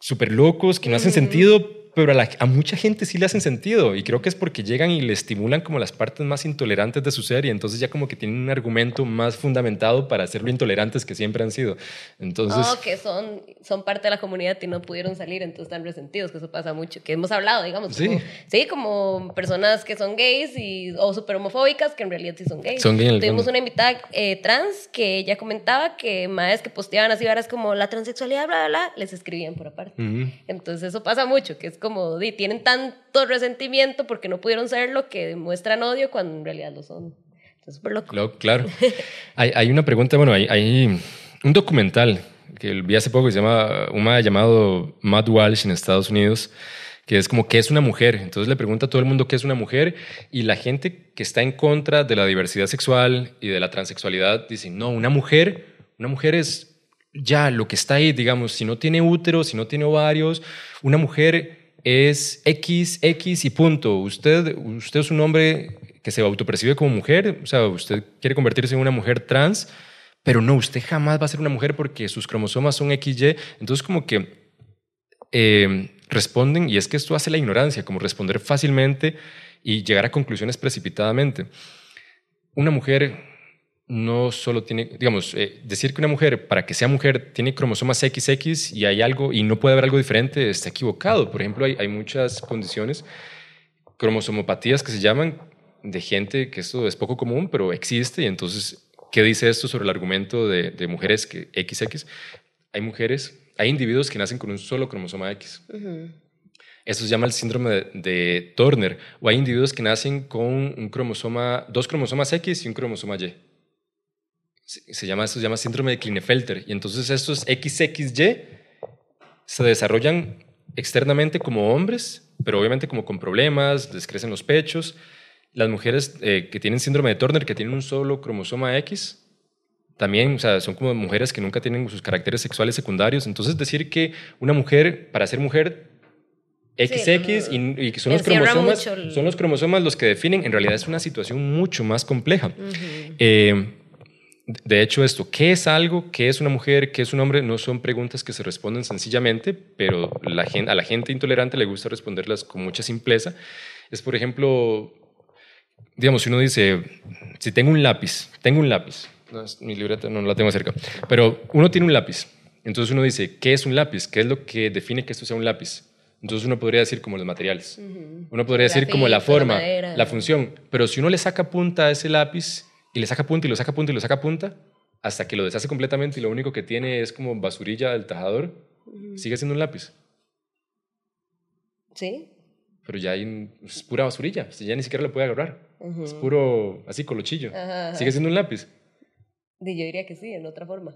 súper locos que no hacen sentido, pero a, la- a mucha gente sí le hacen sentido y creo que es porque llegan y le estimulan como las partes más intolerantes de su ser y entonces ya como que tienen un argumento más fundamentado para ser lo intolerantes que siempre han sido. Entonces, Oh, que son, son parte de la comunidad y no pudieron salir, entonces están resentidos, que eso pasa mucho, que hemos hablado, digamos. Sí. Como, sí, como personas que son gays y, o súper homofóbicas, que en realidad sí son gays. Son gay Tuvimos fondo. una invitada eh, trans que ella comentaba que más que posteaban así varas como la transexualidad, bla, bla, bla, les escribían por aparte. ujú. Entonces eso pasa mucho, que es como, di, tienen tanto resentimiento porque no pudieron ser lo que demuestran odio cuando en realidad lo son. Entonces, súper loco. Claro, claro. hay, hay una pregunta, bueno, hay, hay un documental que vi hace poco que se llama, un llamado Matt Walsh en Estados Unidos, que es como, ¿qué es una mujer? Entonces le pregunta a todo el mundo qué es una mujer y la gente que está en contra de la diversidad sexual y de la transexualidad dice, no, una mujer, una mujer es ya lo que está ahí, digamos, si no tiene útero, si no tiene ovarios, una mujer es X, X y punto. Usted, usted es un hombre que se autopercibe como mujer, o sea, usted quiere convertirse en una mujer trans, pero no, usted jamás va a ser una mujer porque sus cromosomas son XY, entonces como que eh, responden, y es que esto hace la ignorancia, como responder fácilmente y llegar a conclusiones precipitadamente. Una mujer no solo tiene, digamos, eh, decir que una mujer, para que sea mujer, tiene cromosomas XX y hay algo, y no puede haber algo diferente, está equivocado. Por ejemplo, hay, hay muchas condiciones, cromosomopatías que se llaman, de gente que esto es poco común, pero existe, y entonces, ¿qué dice esto sobre el argumento de, de mujeres que XX? Hay mujeres, hay individuos que nacen con un solo cromosoma X. Eso se llama el síndrome de, de, Turner. O hay individuos que nacen con un cromosoma, dos cromosomas X y un cromosoma Y se llama, esto se llama síndrome de Klinefelter. Y entonces estos XXY se desarrollan externamente como hombres, pero obviamente como con problemas, les crecen los pechos. Las mujeres eh, que tienen síndrome de Turner, que tienen un solo cromosoma X, también o sea, son como mujeres que nunca tienen sus caracteres sexuales secundarios. Entonces decir que una mujer, para ser mujer, XX y, que son los cromosomas, son los cromosomas los que definen, en realidad es una situación mucho más compleja. De hecho, esto, ¿qué es algo? ¿Qué es una mujer? ¿Qué es un hombre? No son preguntas que se responden sencillamente, pero la gente, a la gente intolerante le gusta responderlas con mucha simpleza. Es, por ejemplo, digamos, si uno dice, si tengo un lápiz, tengo un lápiz, mi libreta no la tengo cerca, pero uno tiene un lápiz, entonces uno dice, ¿qué es un lápiz? ¿Qué es lo que define que esto sea un lápiz? Entonces uno podría decir como los materiales, uno podría decir como la forma, la función, pero si uno le saca punta a ese lápiz, y le saca punta y lo saca punta y lo saca punta hasta que lo deshace completamente y lo único que tiene es como basurilla del tajador, sigue siendo un lápiz. Sí. Pero ya hay, es pura basurilla, ya ni siquiera lo puede agarrar. Es puro, así, colochillo. Sigue siendo un lápiz. Yo diría que sí, en otra forma.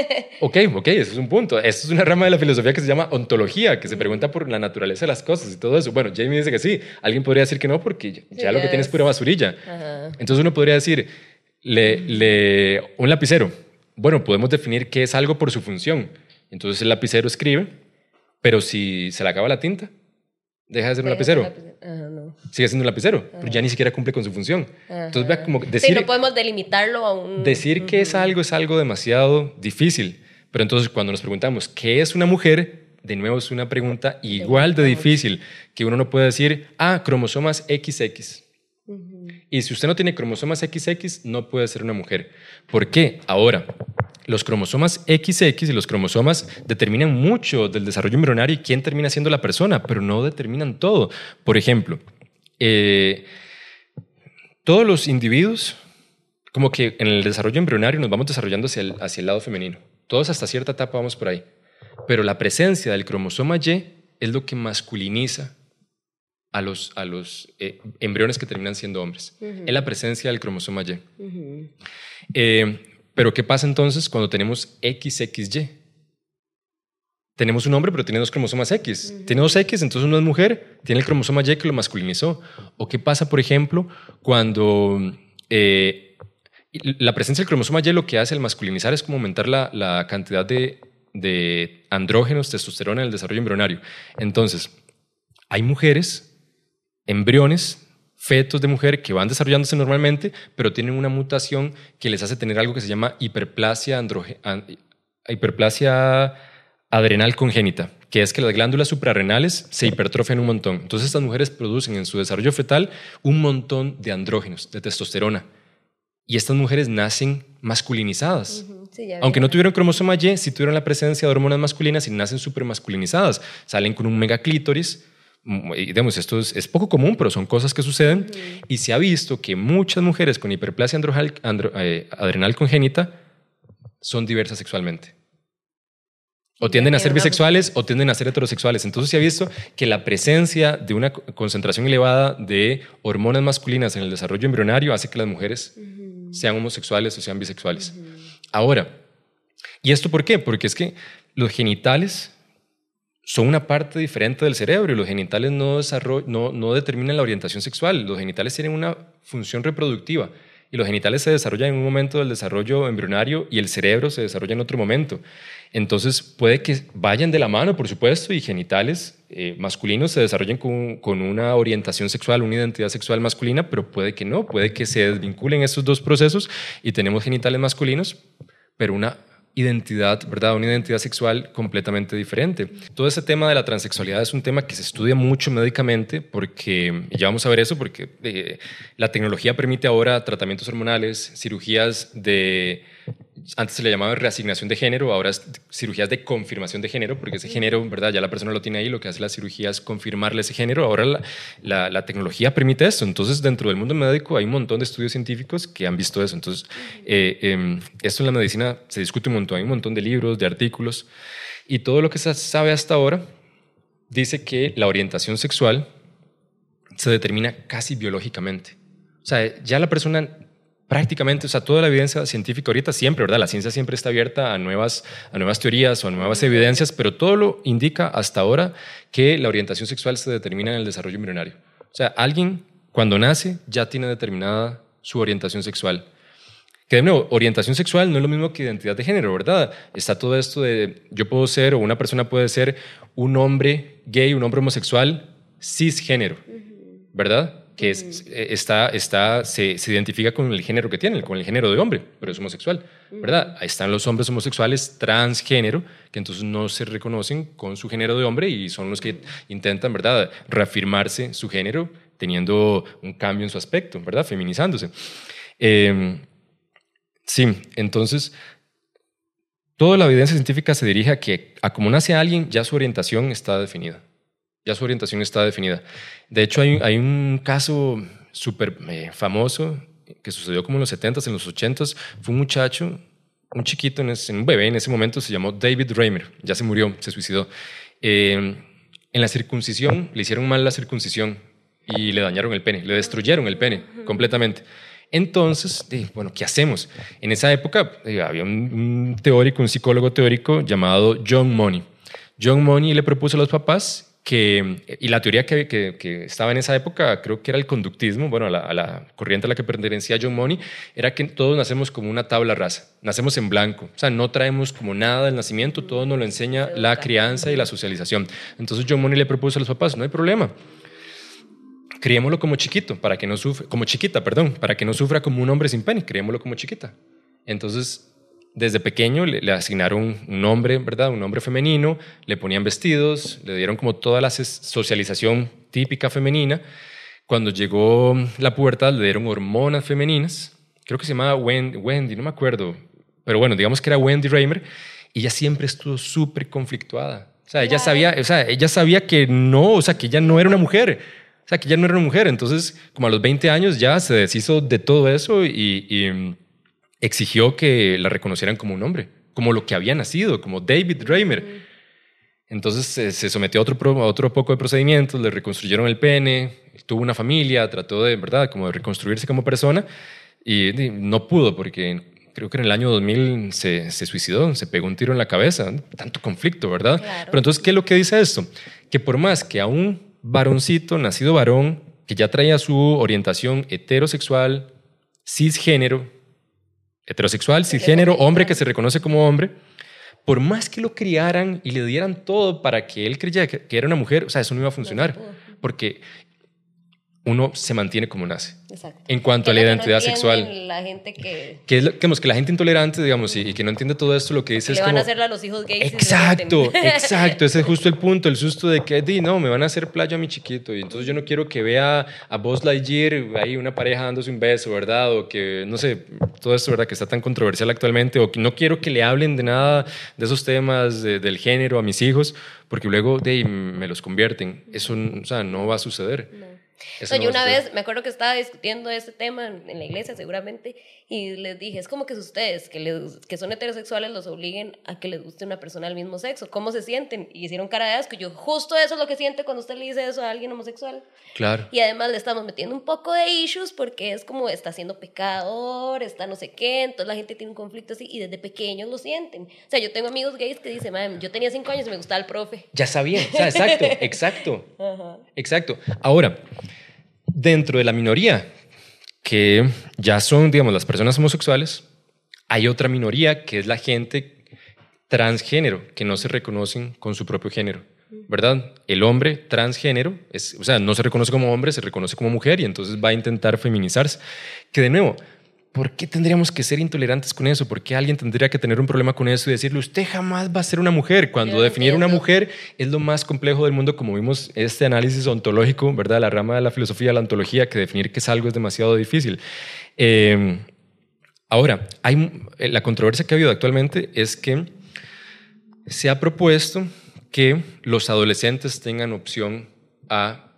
ok, ok, eso es un punto. Esto es una rama de la filosofía que se llama ontología, que se pregunta por la naturaleza de las cosas y todo eso. Bueno, Jamie dice que sí. Alguien podría decir que no porque ya, lo que tiene es pura basurilla. Entonces uno podría decir, le, le, un lapicero. Bueno, podemos definir qué es algo por su función. Entonces el lapicero escribe, pero si se le acaba la tinta, deja de ser un lapicero. Sigue siendo un lapicero, pero ya ni siquiera cumple con su función. Entonces, vea como decir... no podemos delimitarlo a un... Decir que es algo es algo demasiado difícil. Pero entonces cuando nos preguntamos qué es una mujer, de nuevo es una pregunta igual de difícil, que uno no puede decir, ah, cromosomas XX. Y si usted no tiene cromosomas XX, no puede ser una mujer. ¿Por qué? Ahora, los cromosomas XX y los cromosomas determinan mucho del desarrollo embrionario y quién termina siendo la persona, pero no determinan todo. Por ejemplo, eh, todos los individuos, como que en el desarrollo embrionario nos vamos desarrollando hacia el, hacia el lado femenino. Todos hasta cierta etapa vamos por ahí. Pero la presencia del cromosoma Y es lo que masculiniza a los, a los eh, embriones que terminan siendo hombres. Es la presencia del cromosoma Y. Eh, pero ¿qué pasa entonces cuando tenemos XXY? Tenemos un hombre, pero tiene dos cromosomas X. Tiene dos X, entonces uno es mujer, tiene el cromosoma Y que lo masculinizó. ¿O qué pasa, por ejemplo, cuando eh, la presencia del cromosoma Y lo que hace al masculinizar es como aumentar la, la cantidad de, de andrógenos, testosterona en el desarrollo embrionario? Entonces, hay mujeres embriones, fetos de mujer que van desarrollándose normalmente, pero tienen una mutación que les hace tener algo que se llama hiperplasia, hiperplasia adrenal congénita, que es que las glándulas suprarrenales se hipertrofian un montón. Entonces estas mujeres producen en su desarrollo fetal un montón de andrógenos, de testosterona. Y estas mujeres nacen masculinizadas. Aunque no tuvieron cromosoma Y, sí tuvieron la presencia de hormonas masculinas y nacen masculinizadas. Salen con un megaclítoris, digamos, esto es, poco común, pero son cosas que suceden. Y se ha visto que muchas mujeres con hiperplasia eh, adrenal congénita son diversas sexualmente. O tienden a ser bisexuales o tienden a ser heterosexuales. Entonces se ha visto que la presencia de una concentración elevada de hormonas masculinas en el desarrollo embrionario hace que las mujeres sean homosexuales o sean bisexuales. Ahora, ¿y esto por qué? Porque es que los genitales son una parte diferente del cerebro y los genitales no, no, no determinan la orientación sexual. Los genitales tienen una función reproductiva y los genitales se desarrollan en un momento del desarrollo embrionario y el cerebro se desarrolla en otro momento. Entonces puede que vayan de la mano, por supuesto, y genitales eh, masculinos se desarrollen con, con, una orientación sexual, una identidad sexual masculina, pero puede que no, puede que se desvinculen esos dos procesos y tenemos genitales masculinos, pero una identidad, ¿verdad? Una identidad sexual completamente diferente. Todo ese tema de la transexualidad es un tema que se estudia mucho médicamente porque, y ya vamos a ver eso, porque eh, la tecnología permite ahora tratamientos hormonales, cirugías de antes se le llamaba reasignación de género, ahora es cirugías de confirmación de género, porque ese género, ¿verdad? Ya la persona lo tiene ahí, lo que hace la cirugía es confirmarle ese género. Ahora la, la, tecnología permite eso. Entonces, dentro del mundo médico hay un montón de estudios científicos que han visto eso. Entonces, eh, em, esto en la medicina se discute un montón, hay un montón de libros, de artículos, y todo lo que se sabe hasta ahora dice que la orientación sexual se determina casi biológicamente. O sea, ya la persona prácticamente, o sea, toda la evidencia científica ahorita siempre, ¿verdad? La ciencia siempre está abierta a nuevas, a nuevas teorías o a nuevas evidencias, pero todo lo indica hasta ahora que la orientación sexual se determina en el desarrollo embrionario. O sea, alguien cuando nace ya tiene determinada su orientación sexual. Que de nuevo, orientación sexual no es lo mismo que identidad de género, ¿verdad? Está todo esto de yo puedo ser o una persona puede ser un hombre gay, un hombre homosexual cisgénero, ¿verdad? Que eh, está, está, se, identifica con el género que tiene, con el género de hombre, pero es homosexual, ¿verdad? Ahí están los hombres homosexuales transgénero, que entonces no se reconocen con su género de hombre y son los que intentan, ¿verdad?, reafirmarse su género teniendo un cambio en su aspecto, ¿verdad?, feminizándose. Em, sí, entonces, toda la evidencia científica se dirige a que a como nace alguien, ya su orientación está definida ya su orientación está definida. De hecho, hay, hay un caso súper eh, famoso que sucedió como en los 70s, en los 80s. Fue un muchacho, un chiquito, en un bebé en ese momento, se llamó David Reimer. Ya se murió, se suicidó. Eh, en la circuncisión, le hicieron mal la circuncisión y le dañaron el pene, le destruyeron el pene completamente. Entonces, bueno, ¿qué hacemos? En esa época eh, había un, un, teórico, un psicólogo teórico llamado John Money. John Money le propuso a los papás que, y la teoría que, que, estaba en esa época, creo que era el conductismo, bueno, a la, a la, corriente a la que pertenecía John Money, era que todos nacemos como una tabla rasa, nacemos en blanco, o sea, no traemos como nada del nacimiento, todo nos lo enseña la crianza y la socialización. Entonces John Money le propuso a los papás, no hay problema, criémoslo como chiquito, para que no sufra, como chiquita, perdón, para que no sufra como un hombre sin pene, criémoslo como chiquita. Entonces desde pequeño le, asignaron un nombre, ¿verdad? Un nombre femenino, le ponían vestidos, le dieron como toda la socialización típica femenina. Cuando llegó la pubertad le dieron hormonas femeninas, creo que se llamaba Wendy, no me acuerdo, pero bueno, digamos que era Wendy Reimer, y ella siempre estuvo súper conflictuada. O sea, ella sabía, o sea, ella sabía que no, o sea, que ella no era una mujer. O sea, que ella no era una mujer. Entonces, como a los 20 años ya se deshizo de todo eso y exigió que la reconocieran como un hombre, como lo que había nacido, como David Reimer. Entonces se sometió a otro, otro poco de procedimientos, le reconstruyeron el pene, tuvo una familia, trató de, ¿verdad?, como de reconstruirse como persona y, no pudo porque creo que en el año 2000 se, se, suicidó, se pegó un tiro en la cabeza, tanto conflicto, ¿verdad? Pero entonces, ¿qué es lo que dice esto? Que por más que a un varoncito, nacido varón, que ya traía su orientación heterosexual, cisgénero, heterosexual, cisgénero, hombre que se reconoce como hombre, por más que lo criaran y le dieran todo para que él creyera que, era una mujer, o sea, eso no iba a funcionar. Porque uno se mantiene como nace. Exacto. En cuanto a la identidad sexual. La gente que... Que, es que, que la gente intolerante, digamos, y, que no entiende todo esto, lo que dice es le van a hacer a los hijos gays. Exacto, exacto. Ese es justo el punto, el susto de que, di, no, me van a hacer playa a mi chiquito. Y entonces yo no quiero que vea a Buzz Lightyear, ahí una pareja dándose un beso, ¿verdad? O que, no sé, todo esto, ¿verdad? Que está tan controversial actualmente. O que no quiero que le hablen de nada de esos temas del género a mis hijos, porque luego, de me los convierten. Eso, o sea, no va a suceder. No yo una vez me acuerdo que estaba discutiendo este tema en, la iglesia seguramente y les dije, es como que ustedes que, les, que son heterosexuales los obliguen a que les guste una persona del mismo sexo. ¿Cómo se sienten? Y hicieron cara de asco. Y yo, justo eso es lo que siente cuando usted le dice eso a alguien homosexual. Claro. Y además le estamos metiendo un poco de issues porque es como está siendo pecador, está no sé qué, entonces la gente tiene un conflicto así y desde pequeños lo sienten. O sea, yo tengo amigos gays que dicen, yo tenía cinco años y me gustaba el profe. Ya sabía, o sea, exacto, exacto. Exacto. Ahora, dentro de la minoría, que ya son, digamos, las personas homosexuales. Hay otra minoría que es la gente transgénero, que no se reconocen con su propio género. ¿verdad? El hombre transgénero, es, o sea, no se reconoce como hombre, se reconoce como mujer y entonces va a intentar feminizarse. Que de nuevo, ¿por qué tendríamos que ser intolerantes con eso? ¿Por qué alguien tendría que tener un problema con eso y decirle, usted jamás va a ser una mujer? Cuando definir una mujer es lo más complejo del mundo, como vimos este análisis ontológico, ¿verdad? La rama de la filosofía, la ontología, que definir qué es algo es demasiado difícil. Eh, ahora, hay, la controversia que ha habido actualmente es que se ha propuesto que los adolescentes tengan opción a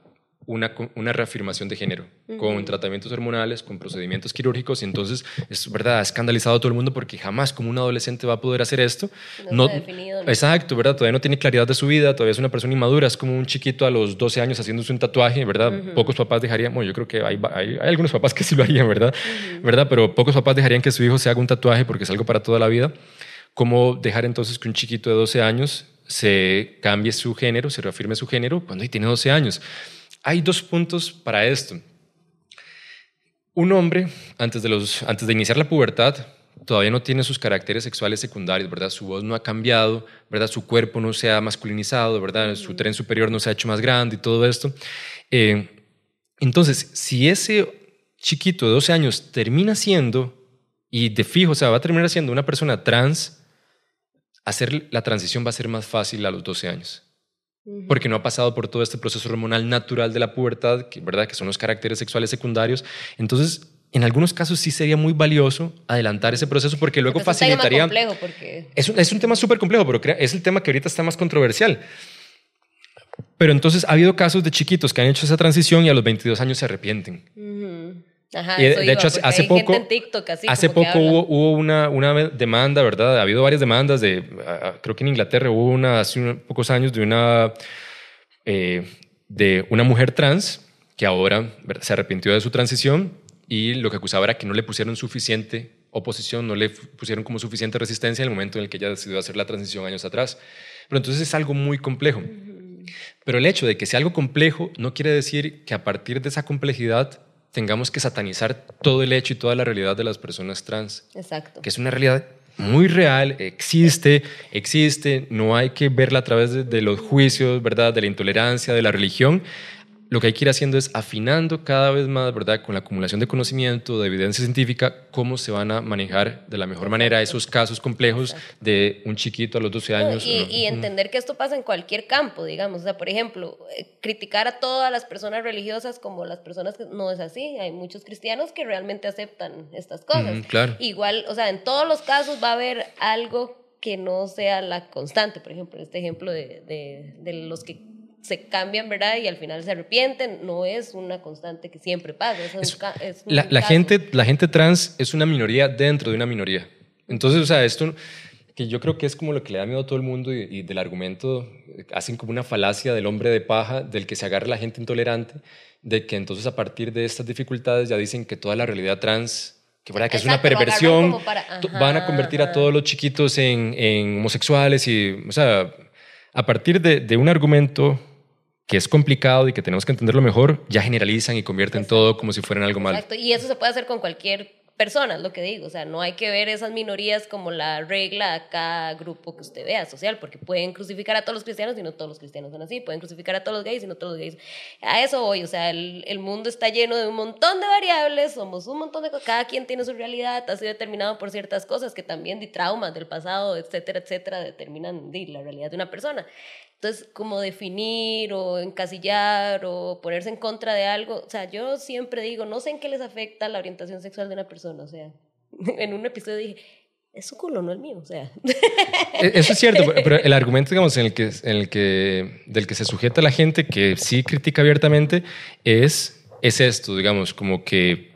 una, una reafirmación de género con tratamientos hormonales, con procedimientos quirúrgicos, y entonces es verdad, ha escandalizado a todo el mundo porque jamás como un adolescente va a poder hacer esto. No, definido, Exacto, ¿verdad? Todavía no tiene claridad de su vida, todavía es una persona inmadura, es como un chiquito a los 12 años haciéndose un tatuaje, ¿verdad? Pocos papás dejarían, bueno, yo creo que hay, hay, algunos papás que sí lo harían, ¿verdad? ¿verdad? Pero pocos papás dejarían que su hijo se haga un tatuaje porque es algo para toda la vida. ¿Cómo dejar entonces que un chiquito de 12 años se cambie su género, se reafirme su género cuando tiene 12 años? Hay dos puntos para esto. Un hombre, antes de, los, antes de iniciar la pubertad, todavía no tiene sus caracteres sexuales secundarios, ¿verdad? Su voz no ha cambiado, ¿verdad? Su cuerpo no se ha masculinizado, ¿verdad? Su tren superior no se ha hecho más grande y todo esto. Eh, entonces, si ese chiquito de 12 años termina siendo, y de fijo, o sea, va a terminar siendo una persona trans, hacer la transición va a ser más fácil a los 12 años. Porque no ha pasado por todo este proceso hormonal natural de la pubertad, que, ¿verdad? que son los caracteres sexuales secundarios. Entonces, en algunos casos sí sería muy valioso adelantar ese proceso porque luego facilitaría... Es un tema porque... Es un, es un tema súper complejo, pero es el tema que ahorita está más controversial. Pero entonces ha habido casos de chiquitos que han hecho esa transición y a los 22 años se arrepienten. Ajá, de, hecho, hace poco, hace poco hubo, una, una, demanda, ¿verdad? Ha habido varias demandas de, creo que en Inglaterra hubo una hace unos pocos años de una, eh, de una mujer trans que ahora se arrepintió de su transición y lo que acusaba era que no le pusieron suficiente oposición, no le pusieron como suficiente resistencia en el momento en el que ella decidió hacer la transición años atrás. Pero entonces es algo muy complejo. Pero el hecho de que sea algo complejo no quiere decir que a partir de esa complejidad tengamos que satanizar todo el hecho y toda la realidad de las personas trans. Exacto. Que es una realidad muy real, existe, existe, no hay que verla a través de, de los juicios, ¿verdad? De la intolerancia, de la religión, lo que hay que ir haciendo es afinando cada vez más, ¿verdad? Con la acumulación de conocimiento, de evidencia científica, cómo se van a manejar de la mejor manera esos casos complejos de un chiquito a los 12 años. y, entender que esto pasa en cualquier campo, digamos. O sea, por ejemplo, eh, criticar a todas las personas religiosas como las personas que no es así. Hay muchos cristianos que realmente aceptan estas cosas. claro. Igual, o sea, en todos los casos va a haber algo que no sea la constante. Por ejemplo, este ejemplo de, de, de los que se cambian, ¿verdad? Y al final se arrepienten. No es una constante que siempre pasa. la, gente, la gente trans es una minoría dentro de una minoría. Entonces, o sea, esto que yo creo que es como lo que le da miedo a todo el mundo y, del argumento, hacen como una falacia del hombre de paja, del que se agarra la gente intolerante, de que entonces a partir de estas dificultades ya dicen que toda la realidad trans que, que es una perversión, van a convertir a todos los chiquitos en, en, homosexuales y, o sea, a partir de, de un argumento que es complicado y que tenemos que entenderlo mejor, ya generalizan y convierten todo como si fueran algo malo. Exacto, y eso se puede hacer con cualquier persona, es lo que digo, o sea, no hay que ver esas minorías como la regla a cada grupo que usted vea social, porque pueden crucificar a todos los cristianos y no todos los cristianos son así, pueden crucificar a todos los gays y no todos los gays. A eso voy, o sea, el, el mundo está lleno de un montón de variables, somos un montón de cosas, cada quien tiene su realidad, ha sido determinado por ciertas cosas que también de traumas del pasado, etcétera, etcétera, determinan la realidad de una persona. Entonces, como definir o encasillar o ponerse en contra de algo, o sea, yo siempre digo, no sé en qué les afecta la orientación sexual de una persona, o sea, en un episodio dije, es su culo, no el mío, o sea. E-, eso es cierto, pero el argumento, digamos, en el que, en el que, del que se sujeta la gente que sí critica abiertamente es, es esto, digamos, como que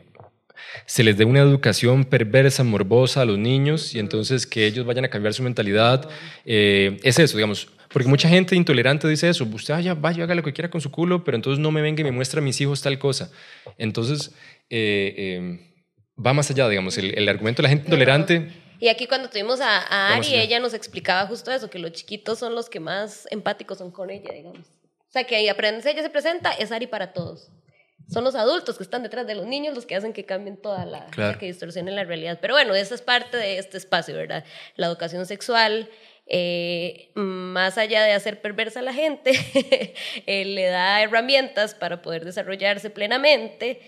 se les dé una educación perversa, morbosa a los niños y entonces que ellos vayan a cambiar su mentalidad. Eh, es eso, digamos, porque mucha gente intolerante dice eso, usted vaya, vaya, haga lo que quiera con su culo, pero entonces no me venga y me muestra a mis hijos tal cosa. Entonces, eh, em, va más allá, digamos, el, argumento de la gente intolerante... Y aquí cuando tuvimos a, Ari, ella nos explicaba justo eso, que los chiquitos son los que más empáticos son con ella, digamos. O sea, que ahí aprendes, ella se presenta, es Ari para todos. son los adultos que están detrás de los niños los que hacen que cambien toda la, que distorsionen la realidad. Pero bueno, esa es parte de este espacio, ¿verdad? La educación sexual, eh, más allá de hacer perversa a la gente, eh, le da herramientas para poder desarrollarse plenamente,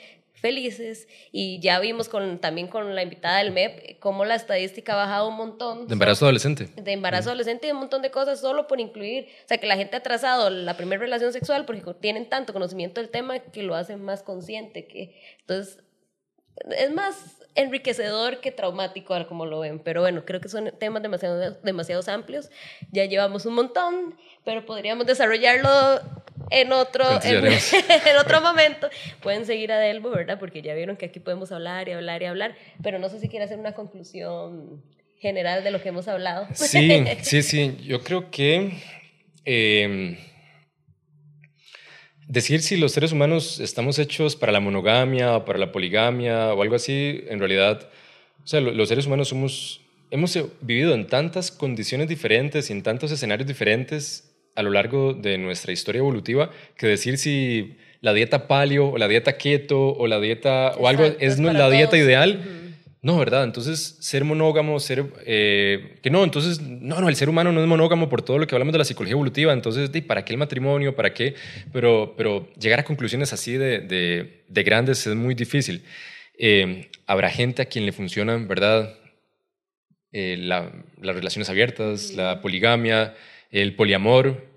felices y ya vimos con, también con la invitada del MEP cómo la estadística ha bajado un montón. De embarazo adolescente. De embarazo adolescente y un montón de cosas solo por incluir, o sea, que la gente ha trazado la primera relación sexual porque tienen tanto conocimiento del tema que lo hacen más consciente, que entonces es más enriquecedor que traumático, ahora como lo ven. Pero bueno, creo que son temas demasiado, demasiado amplios. Ya llevamos un montón, pero podríamos desarrollarlo en otro, en, otro momento. Pueden seguir a Delbo, ¿verdad? Porque ya vieron que aquí podemos hablar y hablar y hablar. Pero no sé si quiere hacer una conclusión general de lo que hemos hablado. Sí, sí, sí. Yo creo que... Eh, decir si los seres humanos estamos hechos para la monogamia o para la poligamia o algo así, en realidad, o sea, los seres humanos somos, hemos vivido en tantas condiciones diferentes y en tantos escenarios diferentes a lo largo de nuestra historia evolutiva que decir si la dieta paleo o la dieta keto o la dieta o algo es, no la dieta ideal. No, ¿verdad? Entonces, ser monógamo, ser... Eh, que no, entonces, no, no, el ser humano no es monógamo por todo lo que hablamos de la psicología evolutiva, entonces, ¿para qué el matrimonio? ¿Para qué? Pero, pero llegar a conclusiones así de, de, grandes es muy difícil. Eh, habrá gente a quien le funcionan, ¿verdad? Eh, las relaciones abiertas, la poligamia, el poliamor.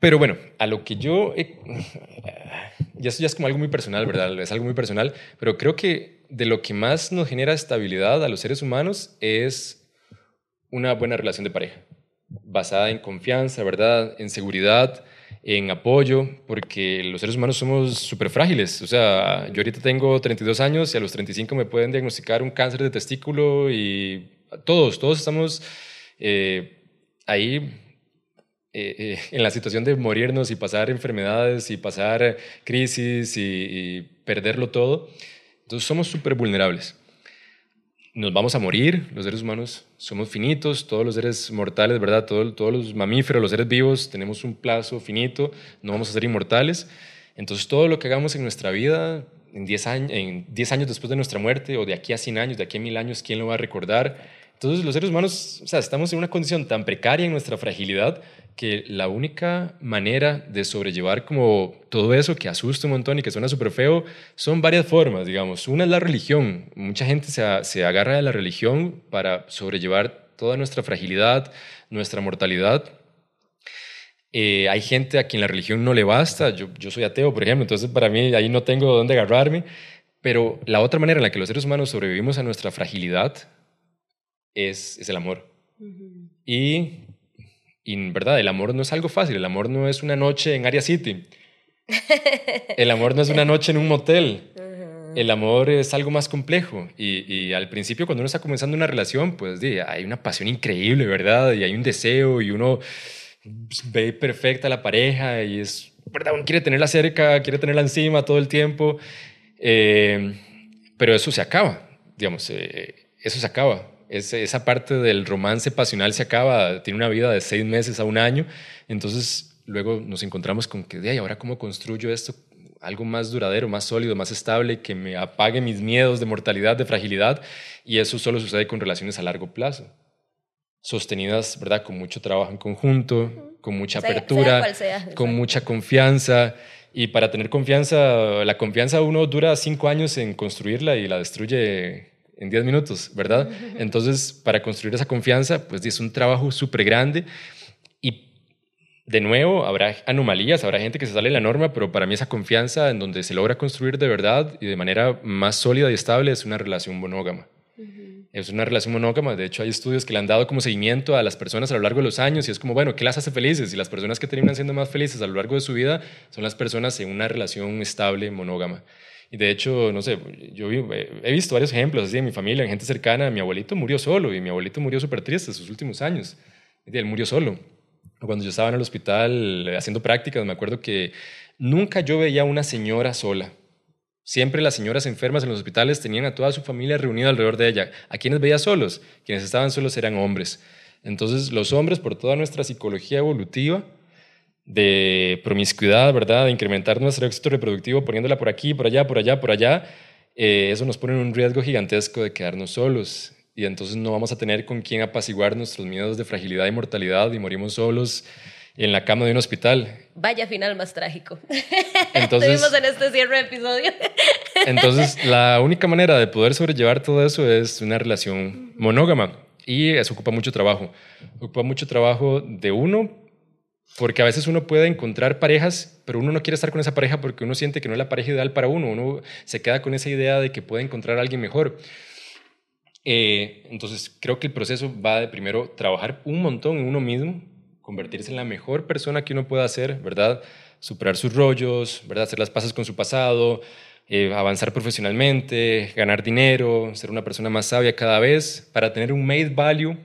Pero bueno, a lo que yo... ya es como algo muy personal, ¿verdad? Es algo muy personal, pero creo que de lo que más nos genera estabilidad a los seres humanos es una buena relación de pareja, basada en confianza, ¿verdad? En seguridad, en apoyo, porque los seres humanos somos súper frágiles. O sea, yo ahorita tengo 32 años y a los 35 me pueden diagnosticar un cáncer de testículo y todos, todos estamos eh, ahí eh, eh, en la situación de morirnos y pasar enfermedades y pasar crisis y perderlo todo. Entonces somos súper vulnerables. Nos vamos a morir, los seres humanos somos finitos, todos los seres mortales, ¿verdad? todos los mamíferos, los seres vivos, tenemos un plazo finito, no vamos a ser inmortales. Entonces todo lo que hagamos en nuestra vida, en 10 años, en 10 años después de nuestra muerte, o de aquí a 100 años, de aquí a 1000 años, ¿quién lo va a recordar? Entonces los seres humanos, o sea, estamos en una condición tan precaria en nuestra fragilidad que la única manera de sobrellevar como todo eso que asusta un montón y que suena súper feo son varias formas, digamos. Una es la religión. Mucha gente se, agarra de la religión para sobrellevar toda nuestra fragilidad, nuestra mortalidad. Eh, hay gente a quien la religión no le basta. Yo, yo soy ateo, por ejemplo, entonces para mí ahí no tengo dónde agarrarme. Pero la otra manera en la que los seres humanos sobrevivimos a nuestra fragilidad es, es el amor. Y y verdad, el amor no es algo fácil, el amor no es una noche en Area City. El amor no es una noche en un motel. El amor es algo más complejo y, al principio cuando uno está comenzando una relación, pues hay una pasión increíble, ¿verdad? Y hay un deseo y uno ve perfecta a la pareja y es, ¿verdad? Uno quiere tenerla cerca, quiere tenerla encima todo el tiempo, eh, pero eso se acaba, digamos, eh, eso se acaba esa parte del romance pasional se acaba, tiene una vida de seis meses a un año, entonces luego nos encontramos con que, ¿y ahora cómo construyo esto? Algo más duradero, más sólido, más estable, que me apague mis miedos de mortalidad, de fragilidad, y eso solo sucede con relaciones a largo plazo, sostenidas, ¿verdad? Con mucho trabajo en conjunto, con mucha apertura, con mucha confianza. Y para tener confianza, la confianza uno dura cinco años en construirla y la destruye en 10 minutos, ¿verdad? Entonces, para construir esa confianza, pues es un trabajo súper grande y de nuevo habrá anomalías, habrá gente que se sale de la norma, pero para mí esa confianza en donde se logra construir de verdad y de manera más sólida y estable es una relación monógama. Es una relación monógama, de hecho hay estudios que le han dado como seguimiento a las personas a lo largo de los años y es como, bueno, ¿qué las hace felices? Y las personas que terminan siendo más felices a lo largo de su vida son las personas en una relación estable, monógama. Y de hecho, no sé, yo he visto varios ejemplos así en mi familia, en gente cercana. Mi abuelito murió solo y mi abuelito murió súper triste sus últimos años. Y él murió solo. Cuando yo estaba en el hospital eh, haciendo prácticas, me acuerdo que nunca yo veía a una señora sola. Siempre las señoras enfermas en los hospitales tenían a toda su familia reunida alrededor de ella. ¿A quienes veía solos? Quienes estaban solos eran hombres. Entonces, los hombres, por toda nuestra psicología evolutiva, de promiscuidad, ¿verdad? De incrementar nuestro éxito reproductivo poniéndola por aquí, por allá, por allá, por allá, eh, eso nos pone en un riesgo gigantesco de quedarnos solos. Y entonces no vamos a tener con quién apaciguar nuestros miedos de fragilidad y mortalidad y morimos solos en la cama de un hospital. Vaya final más trágico. Entonces, Estuvimos en este cierre de episodio. entonces, la única manera de poder sobrellevar todo eso es una relación monógama. Y eso ocupa mucho trabajo. Ocupa mucho trabajo de uno, porque a veces uno puede encontrar parejas, pero uno no quiere estar con esa pareja porque uno siente que no es la pareja ideal para uno. Uno se queda con esa idea de que puede encontrar a alguien mejor. Eh, entonces, creo que el proceso va de primero trabajar un montón en uno mismo, convertirse en la mejor persona que uno pueda ser, ¿verdad? Superar sus rollos, ¿verdad? Hacer las paces con su pasado, eh, avanzar profesionalmente, ganar dinero, ser una persona más sabia cada vez para tener un made value,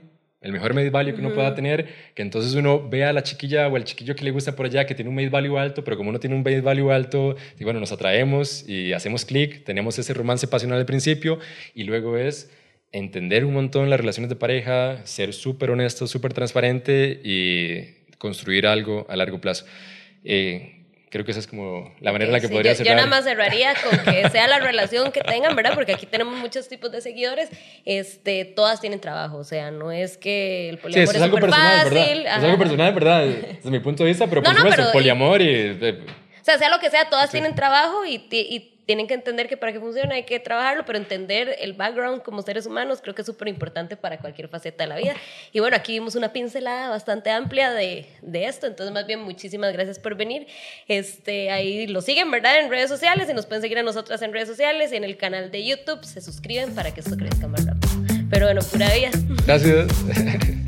el mejor made value que uno pueda tener, que entonces uno vea a la chiquilla o al chiquillo que le gusta por allá que tiene un made value alto, pero como uno tiene un made value alto, y bueno, nos atraemos y hacemos clic, tenemos ese romance pasional al principio y luego es entender un montón las relaciones de pareja, ser súper honesto, súper transparente y construir algo a largo plazo. Eh, creo que esa es como la manera en la que podría ser. Yo nada más cerraría con que sea la relación que tengan, ¿verdad? Porque aquí tenemos muchos tipos de seguidores, este, todas tienen trabajo, o sea, no es que el poliamor es, algo personal, fácil. Es algo personal, ¿verdad? Desde mi punto de vista, pero por supuesto, el poliamor y... Eh, o sea, sea lo que sea, todas tienen trabajo y, y tienen que entender que para que funcione hay que trabajarlo, pero entender el background como seres humanos creo que es súper importante para cualquier faceta de la vida. Y bueno, aquí vimos una pincelada bastante amplia de, de, esto, entonces más bien muchísimas gracias por venir. Este, ahí lo siguen, ¿verdad? En redes sociales y nos pueden seguir a nosotras en redes sociales y en el canal de YouTube. Se suscriben para que esto crezca más rápido. Pero bueno, pura vida. Gracias.